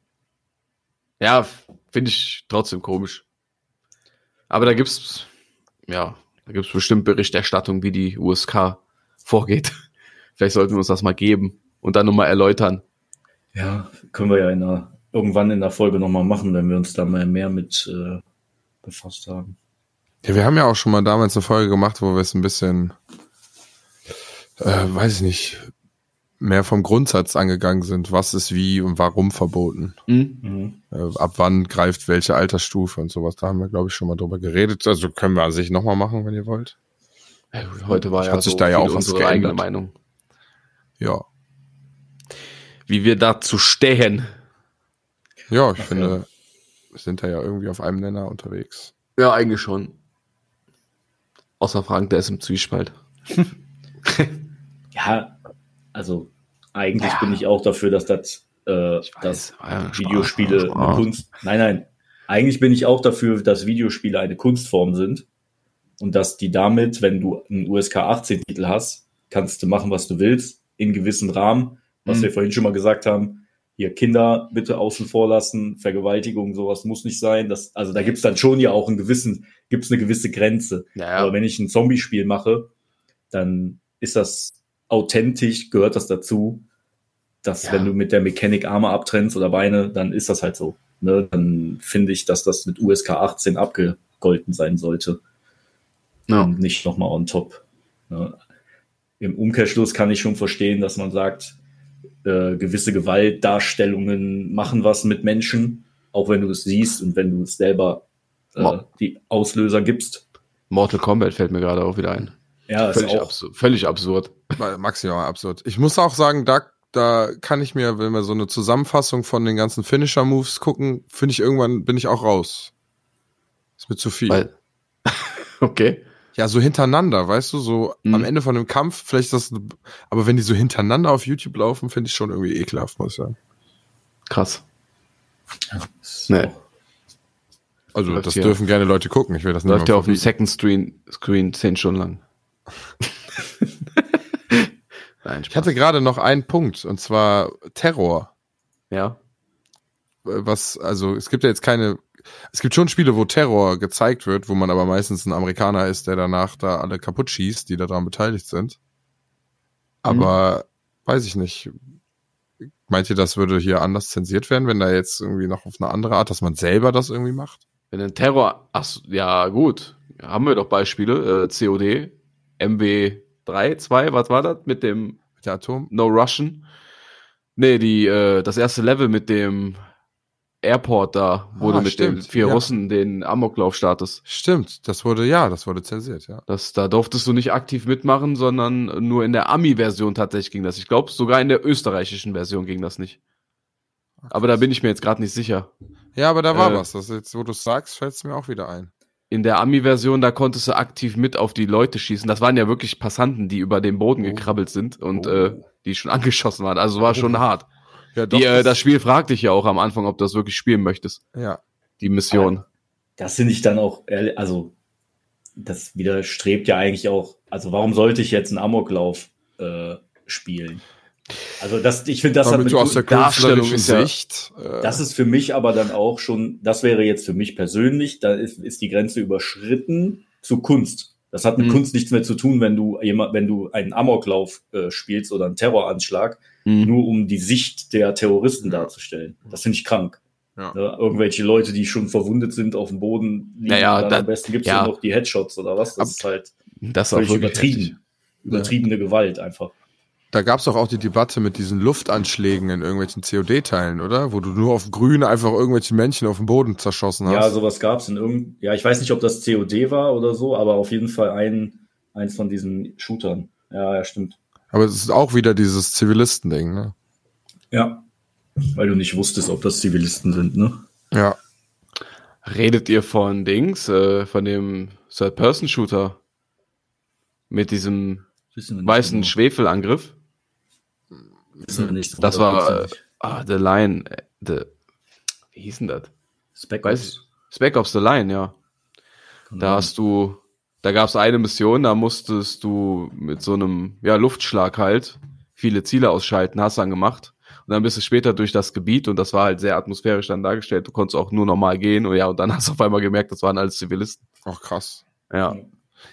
ja, finde ich trotzdem komisch. Aber da gibt's, ja, da gibt's bestimmt Berichterstattung, wie die USK vorgeht. Vielleicht sollten wir uns das mal geben und dann nochmal erläutern. Ja, können wir ja in einer, irgendwann in der Folge nochmal machen, wenn wir uns da mal mehr mit äh, befasst haben. Ja, wir haben ja auch schon mal damals eine Folge gemacht, wo wir es ein bisschen, äh, weiß ich nicht, mehr vom Grundsatz angegangen sind. Was ist wie und warum verboten? Hm? Mhm. Äh, ab wann greift welche Altersstufe und sowas. Da haben wir, glaube ich, schon mal drüber geredet. Also können wir an sich nochmal machen, wenn ihr wollt. Heute war Hat ja sich so da ja auch was unsere eigene geändert. Meinung. Ja. Wie wir dazu stehen. Ja, ich Ach, finde, wir sind da ja irgendwie auf einem Nenner unterwegs. Ja, eigentlich schon. Außer Frank, der ist im Zwiespalt. ja, also eigentlich ja. bin ich auch dafür, dass das, äh, dass ja, Videospiele Spaß, eine Kunst. Nein, nein. Eigentlich bin ich auch dafür, dass Videospiele eine Kunstform sind und dass die damit, wenn du einen USK 18 Titel hast, kannst du machen, was du willst, in gewissen Rahmen, was mhm. wir vorhin schon mal gesagt haben. Hier Kinder bitte außen vor lassen, Vergewaltigung, sowas muss nicht sein. Das, also da gibt's dann schon ja auch einen gewissen, gibt's eine gewisse Grenze. Ja, Aber wenn ich ein Zombie-Spiel mache, dann ist das authentisch, gehört das dazu, dass ja. wenn du mit der Mechanik Arme abtrennst oder Beine, dann ist das halt so. Ne? Dann finde ich, dass das mit USK 18 abgegolten sein sollte. Ja. Und nicht nochmal on top. Ne? Im Umkehrschluss kann ich schon verstehen, dass man sagt, äh, gewisse Gewaltdarstellungen machen was mit Menschen, auch wenn du es siehst und wenn du es selber äh, die Auslöser gibst. Mortal Kombat fällt mir gerade auch wieder ein. Ja, völlig, auch absurd, völlig absurd. Maximal absurd. Ich muss auch sagen, da, da kann ich mir, wenn wir so eine Zusammenfassung von den ganzen Finisher-Moves gucken, finde ich irgendwann, bin ich auch raus. Ist mir zu viel. Weil, okay. Ja, so hintereinander, weißt du, so mhm. am Ende von einem Kampf, vielleicht das, aber wenn die so hintereinander auf YouTube laufen, finde ich schon irgendwie ekelhaft, muss ich sagen. Krass. Nee. Also, Läuft das hier. dürfen gerne Leute gucken. Ich will das nicht Läuft ja auf dem Second Screen, Screen zehn Stunden lang. Nein, ich hatte gerade noch einen Punkt, und zwar Terror. Ja. Was, also, es gibt ja jetzt keine es gibt schon Spiele, wo Terror gezeigt wird, wo man aber meistens ein Amerikaner ist, der danach da alle kaputt schießt, die daran beteiligt sind. Aber mhm. weiß ich nicht. Meint ihr, das würde hier anders zensiert werden, wenn da jetzt irgendwie noch auf eine andere Art, dass man selber das irgendwie macht? Wenn ein Terror, ach, ja gut, haben wir doch Beispiele, äh, COD, MW3, 2, was war das mit dem mit der Atom? No Russian? Nee, die, äh, das erste Level mit dem Airport da, wo ah, du mit stimmt. den vier ja. Russen den Amoklauf startest. Stimmt, das wurde, ja, das wurde zensiert, ja. Das, da durftest du nicht aktiv mitmachen, sondern nur in der Ami-Version tatsächlich ging das. Ich glaube, sogar in der österreichischen Version ging das nicht. Aber da bin ich mir jetzt gerade nicht sicher. Ja, aber da war äh, was. Das jetzt, wo du sagst, fällt es mir auch wieder ein. In der Ami-Version, da konntest du aktiv mit auf die Leute schießen. Das waren ja wirklich Passanten, die über den Boden oh. gekrabbelt sind und oh. äh, die schon angeschossen waren. Also war schon oh. hart. Ja, doch, die, äh, das Spiel fragt dich ja auch am Anfang, ob du das wirklich spielen möchtest. Ja. Die Mission. Das finde ich dann auch, also das widerstrebt ja eigentlich auch, also warum sollte ich jetzt einen Amoklauf äh, spielen? Also das, ich finde, das Damit hat mit aus der Darstellung ist Sicht. Ja, äh, das ist für mich aber dann auch schon, das wäre jetzt für mich persönlich, da ist, ist die Grenze überschritten zu Kunst. Das hat mit mhm. Kunst nichts mehr zu tun, wenn du jemand, wenn du einen Amoklauf äh, spielst oder einen Terroranschlag, mhm. nur um die Sicht der Terroristen darzustellen. Das finde ich krank. Ja. Ja, irgendwelche Leute, die schon verwundet sind auf dem Boden, liegen, naja, da, am besten gibt es ja. noch die Headshots oder was. Das Ab, ist halt das völlig übertrieben. Heftig. Übertriebene Gewalt einfach. Da gab es doch auch die Debatte mit diesen Luftanschlägen in irgendwelchen COD-Teilen, oder? Wo du nur auf grün einfach irgendwelche Männchen auf dem Boden zerschossen hast. Ja, sowas gab es in irgendeinem, ja, ich weiß nicht, ob das COD war oder so, aber auf jeden Fall ein, eins von diesen Shootern. Ja, ja, stimmt. Aber es ist auch wieder dieses Zivilisten-Ding, ne? Ja. Weil du nicht wusstest, ob das Zivilisten sind, ne? Ja. Redet ihr von Dings, äh, von dem Third-Person-Shooter? Mit diesem weißen genau. Schwefelangriff? Nicht, das war äh, ah, The Line. Äh, the, wie hieß denn das? Spec Ops. Spec Ops The Line, ja. Genau. Da hast du, da gab es eine Mission, da musstest du mit so einem ja, Luftschlag halt viele Ziele ausschalten, hast dann gemacht. Und dann bist du später durch das Gebiet und das war halt sehr atmosphärisch dann dargestellt. Du konntest auch nur normal gehen und ja, und dann hast du auf einmal gemerkt, das waren alles Zivilisten. Ach krass. Ja.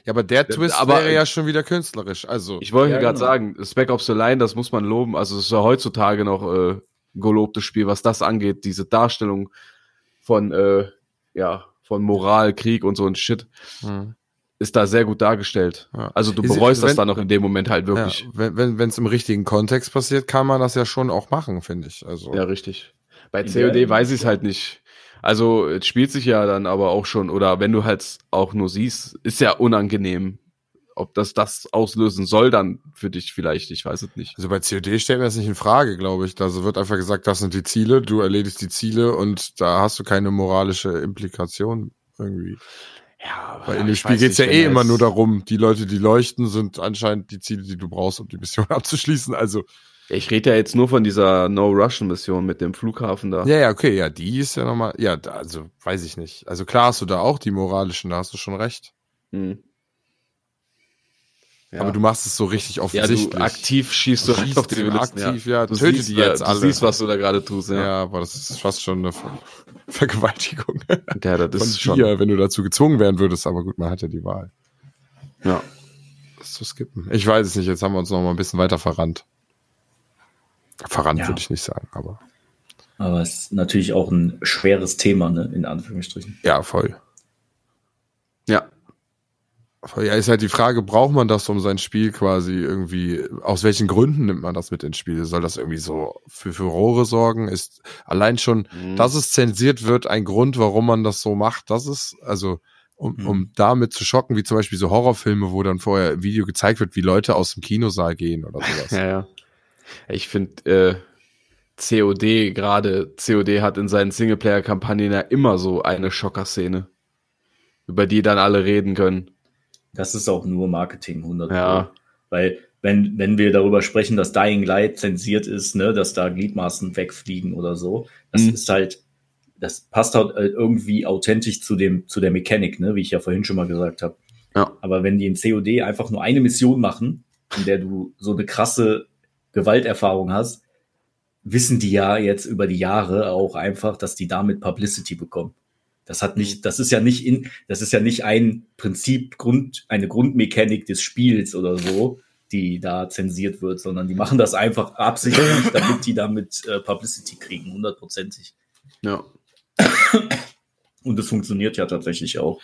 Ja, aber der Twist aber, wäre ja schon wieder künstlerisch. Also ich wollte ja, gerade genau. sagen, Spec Ops the Line, das muss man loben. Also es ist ja heutzutage noch äh, gelobtes Spiel, was das angeht. Diese Darstellung von äh, ja von Moral, Krieg und so ein Shit hm. ist da sehr gut dargestellt. Ja. Also du bereust wenn, das dann noch in dem Moment halt wirklich. Ja, wenn wenn es im richtigen Kontext passiert, kann man das ja schon auch machen, finde ich. Also ja, richtig. Bei COD weiß ich es halt nicht. Also es spielt sich ja dann aber auch schon, oder wenn du halt auch nur siehst, ist ja unangenehm. Ob das das auslösen soll dann für dich vielleicht, ich weiß es nicht. Also bei COD stellt mir das nicht in Frage, glaube ich. Also wird einfach gesagt, das sind die Ziele, du erledigst die Ziele und da hast du keine moralische Implikation. irgendwie. Ja, aber Weil in dem Spiel geht's ja eh immer nur darum, die Leute, die leuchten, sind anscheinend die Ziele, die du brauchst, um die Mission abzuschließen. Also. Ich rede ja jetzt nur von dieser No-Russian-Mission mit dem Flughafen da. Ja, ja, okay, ja, die ist ja nochmal, ja, also weiß ich nicht. Also klar hast du da auch die moralischen, da hast du schon recht. Hm. Ja. Aber du machst es so richtig offensichtlich. Ja, du aktiv schießt du rein auf die Zivilisten. Aktiv, ja, ja du töte die jetzt du alle. Du siehst, was du da gerade tust, ja. Ja, aber das ist fast schon eine Vergewaltigung. Ja, das ist Von dir, wenn du dazu gezwungen werden würdest, aber gut, man hat ja die Wahl. Ja. Das zu skippen. Ich weiß es nicht, jetzt haben wir uns noch mal ein bisschen weiter verrannt. Verrannt ja. würde ich nicht sagen, aber. Aber es ist natürlich auch ein schweres Thema, ne, in Anführungsstrichen. Ja, voll. Ja. Ja, ist halt die Frage, braucht man das, um sein Spiel quasi irgendwie, aus welchen Gründen nimmt man das mit ins Spiel? Soll das irgendwie so für Furore sorgen? Ist allein schon, mhm. dass es zensiert wird, ein Grund, warum man das so macht? Das ist, also, um, mhm. um damit zu schocken, wie zum Beispiel so Horrorfilme, wo dann vorher ein Video gezeigt wird, wie Leute aus dem Kinosaal gehen oder sowas. ja, ja. Ich finde, äh, COD gerade, COD hat in seinen Singleplayer-Kampagnen ja immer so eine Schocker-Szene, über die dann alle reden können. Das ist auch nur Marketing, 100 Ja. Weil, wenn, wenn wir darüber sprechen, dass Dying Light zensiert ist, ne, dass da Gliedmaßen wegfliegen oder so, das mhm. ist halt, das passt halt irgendwie authentisch zu dem, zu der Mechanik, ne, wie ich ja vorhin schon mal gesagt habe. Ja. Aber wenn die in COD einfach nur eine Mission machen, in der du so eine krasse Gewalterfahrung hast, wissen die ja jetzt über die Jahre auch einfach, dass die damit Publicity bekommen. Das hat nicht, das ist ja nicht in, das ist ja nicht ein Prinzip, Grund, eine Grundmechanik des Spiels oder so, die da zensiert wird, sondern die machen das einfach absichtlich, damit die damit äh, Publicity kriegen, hundertprozentig. Ja. Und es funktioniert ja tatsächlich auch.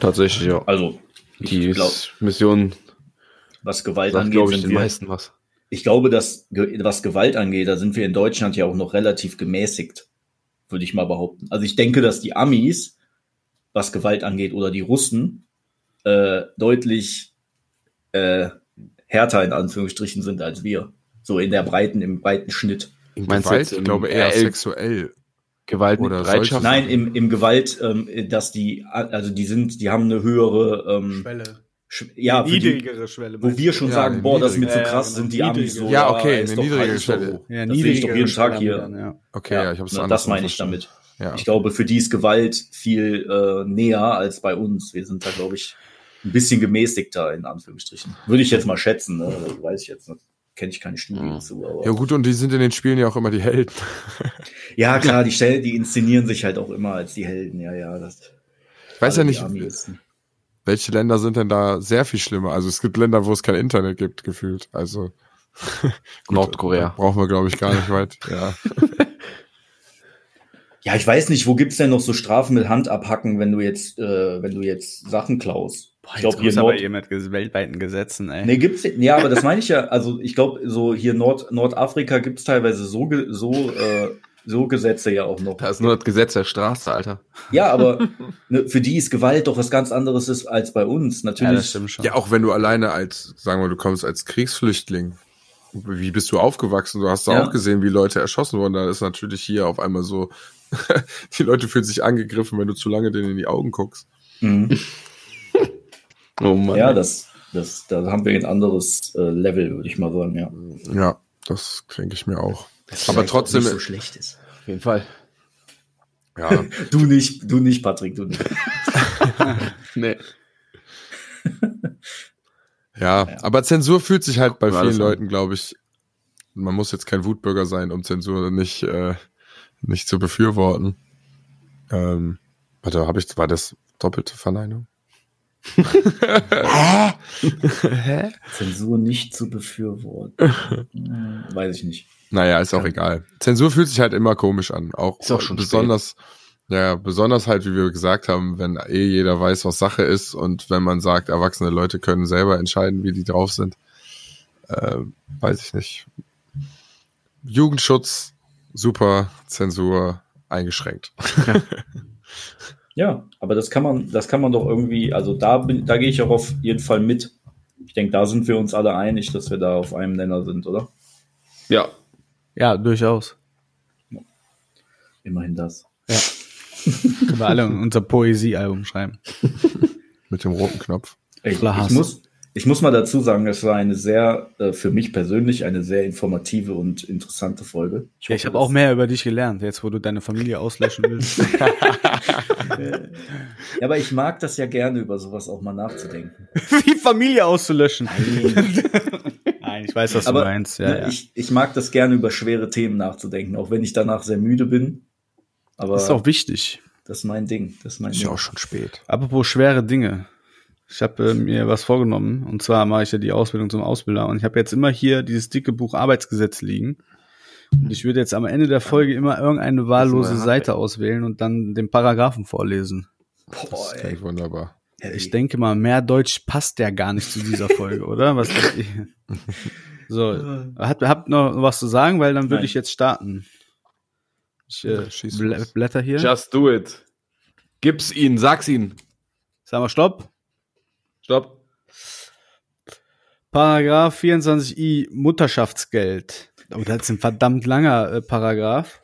Tatsächlich, ja. Also, die glaub, Mission, was Gewalt sagt, angeht, ich, sind den wir, meisten was. Ich glaube, dass was Gewalt angeht, da sind wir in Deutschland ja auch noch relativ gemäßigt würde ich mal behaupten. Also ich denke, dass die Amis, was Gewalt angeht, oder die Russen äh, deutlich äh, härter in Anführungsstrichen sind als wir. So in der breiten, im breiten Schnitt. In Gewalt, ich glaube eher RL sexuell. Gewalt oder Bereitschaft. Nein, im, im Gewalt, ähm, dass die, also die sind, die haben eine höhere ähm, Schwelle ja, niedrigere Schwelle. Wo wir schon ja, sagen, boah, das ist mir zu krass, ja, sind die Amis so. Ja, okay, eine niedrigere Schwelle. Ja, das sehe ich doch jeden Tag hier. Dann, ja. Okay, ja, ich hab's ne, Das meine ich damit. Ja. Ich glaube, für die ist Gewalt viel äh, näher als bei uns. Wir sind da, glaube ich, ein bisschen gemäßigter, in Anführungsstrichen. Würde ich jetzt mal schätzen, ne? Das weiß ich jetzt nicht. Kenne ich keine Studien zu. Aber ja gut, und die sind in den Spielen ja auch immer die Helden. ja, klar, die, stellen, die inszenieren sich halt auch immer als die Helden. Ja, ja. Das, ich weiß ja nicht, welche Länder sind denn da sehr viel schlimmer? Also es gibt Länder, wo es kein Internet gibt, gefühlt. Also gut, Nordkorea. Brauchen wir, glaube ich, gar nicht weit. Ja. ja, ich weiß nicht, wo gibt's denn noch so Strafen mit Hand abhacken, wenn du jetzt, äh, wenn du jetzt Sachen klaust? Boah, ich glaube hier Nord aber mit weltweiten Gesetzen, ey. Nee, gibt's ja, aber das meine ich ja, also ich glaube so hier Nord Nordafrika gibt's teilweise so so äh, so Gesetze ja auch noch. Da ist nur das Gesetz der Straße, Alter. Ja, aber ne, für die ist Gewalt doch was ganz anderes ist als bei uns, natürlich. Ja, das stimmt schon. Ja, auch wenn du alleine als, sagen wir, du kommst als Kriegsflüchtling. Wie bist du aufgewachsen? Du hast da ja. auch gesehen, wie Leute erschossen wurden. Da ist natürlich hier auf einmal so, die Leute fühlen sich angegriffen, wenn du zu lange denen in die Augen guckst. Mhm. oh Mann. Ja, das, das, da haben wir ein anderes äh, Level, würde ich mal sagen, ja. Ja, das denke ich mir auch. Das aber trotzdem nicht so schlecht ist. Auf jeden Fall. Ja. du nicht, du nicht, Patrick, du nicht. nee. ja, ja, aber Zensur fühlt sich halt bei vielen Leuten, glaube ich, man muss jetzt kein Wutbürger sein, um Zensur nicht, äh, nicht zu befürworten. Ähm, warte, habe ich, war das doppelte Verneinung? Hä? Zensur nicht zu befürworten. Hm, weiß ich nicht. Naja, ist auch egal. Zensur fühlt sich halt immer komisch an. Auch, ist auch schon besonders, spät. ja, besonders halt, wie wir gesagt haben, wenn eh jeder weiß, was Sache ist und wenn man sagt, erwachsene Leute können selber entscheiden, wie die drauf sind. Äh, weiß ich nicht. Jugendschutz, super, Zensur eingeschränkt. Ja. ja, aber das kann man, das kann man doch irgendwie, also da bin, da gehe ich auch auf jeden Fall mit. Ich denke, da sind wir uns alle einig, dass wir da auf einem Nenner sind, oder? Ja, ja, durchaus. Immerhin das. Ja. Können wir alle unser Poesiealbum schreiben. Mit dem roten Knopf. Ich, Hass. muss, ich muss mal dazu sagen, es war eine sehr, äh, für mich persönlich, eine sehr informative und interessante Folge. Ja, ich habe auch mehr über dich gelernt, jetzt wo du deine Familie auslöschen willst. Ja, aber ich mag das ja gerne, über sowas auch mal nachzudenken. Wie Familie auszulöschen. Nein, ich weiß, was aber du meinst. Ja, ne, ja. Ich, ich mag das gerne, über schwere Themen nachzudenken, auch wenn ich danach sehr müde bin. Aber Das ist auch wichtig. das ist mein Ding. Das ist mein Ist Ding. ja auch schon spät. Apropos schwere Dinge. Ich habe äh, mir was vorgenommen. Und zwar mache ich ja die Ausbildung zum Ausbilder. Und ich habe jetzt immer hier dieses dicke Buch Arbeitsgesetz liegen. Und ich würde jetzt am Ende der Folge immer irgendeine wahllose ist Seite auswählen und dann den Paragraphen vorlesen. Boah, Das ey. klingt wunderbar. Ich denke mal, mehr Deutsch passt ja gar nicht zu dieser Folge, oder? Was? So, habt, habt noch was zu sagen, weil dann würde ich jetzt starten. Ich äh, Ja, bl blätter hier. Just do it. Gib's ihn, sag's ihn. Sagen wir Stopp. Stopp. Paragraph 24i Mutterschaftsgeld. Oh, das ist ein verdammt langer äh, Paragraph.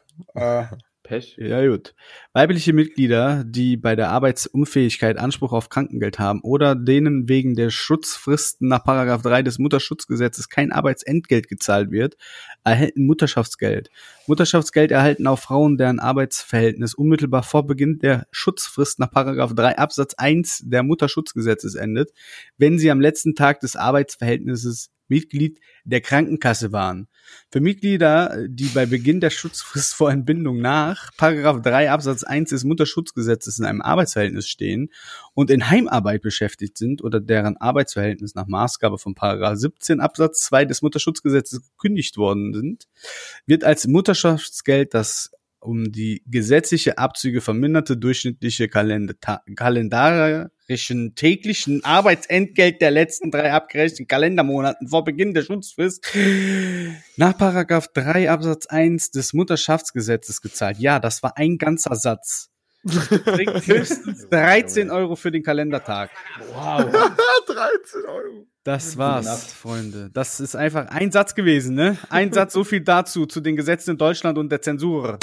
Pech. Ja, gut. Weibliche Mitglieder, die bei der Arbeitsunfähigkeit Anspruch auf Krankengeld haben oder denen wegen der Schutzfristen nach Paragraph 3 des Mutterschutzgesetzes kein Arbeitsentgelt gezahlt wird, erhalten Mutterschaftsgeld. Mutterschaftsgeld erhalten auch Frauen, deren Arbeitsverhältnis unmittelbar vor Beginn der Schutzfrist nach Paragraph 3 Absatz 1 der Mutterschutzgesetzes endet, wenn sie am letzten Tag des Arbeitsverhältnisses Mitglied der Krankenkasse waren. Für Mitglieder, die bei Beginn der Schutzfrist vor Entbindung nach Paragraph 3 Absatz 1 des Mutterschutzgesetzes in einem Arbeitsverhältnis stehen und in Heimarbeit beschäftigt sind oder deren Arbeitsverhältnis nach Maßgabe von Paragraph 17 Absatz 2 des Mutterschutzgesetzes gekündigt worden sind, wird als Mutterschaftsgeld das um die gesetzliche Abzüge verminderte durchschnittliche kalendarischen täglichen Arbeitsentgelt der letzten drei abgerechneten Kalendermonaten vor Beginn der Schutzfrist nach Paragraph 3 Absatz 1 des Mutterschaftsgesetzes gezahlt. Ja, das war ein ganzer Satz. Kriegt höchstens 13 Euro für den Kalendertag. 13 Euro. Das war's, Nacht. Freunde. Das ist einfach ein Satz gewesen, ne? Ein Satz, so viel dazu, zu den Gesetzen in Deutschland und der Zensur.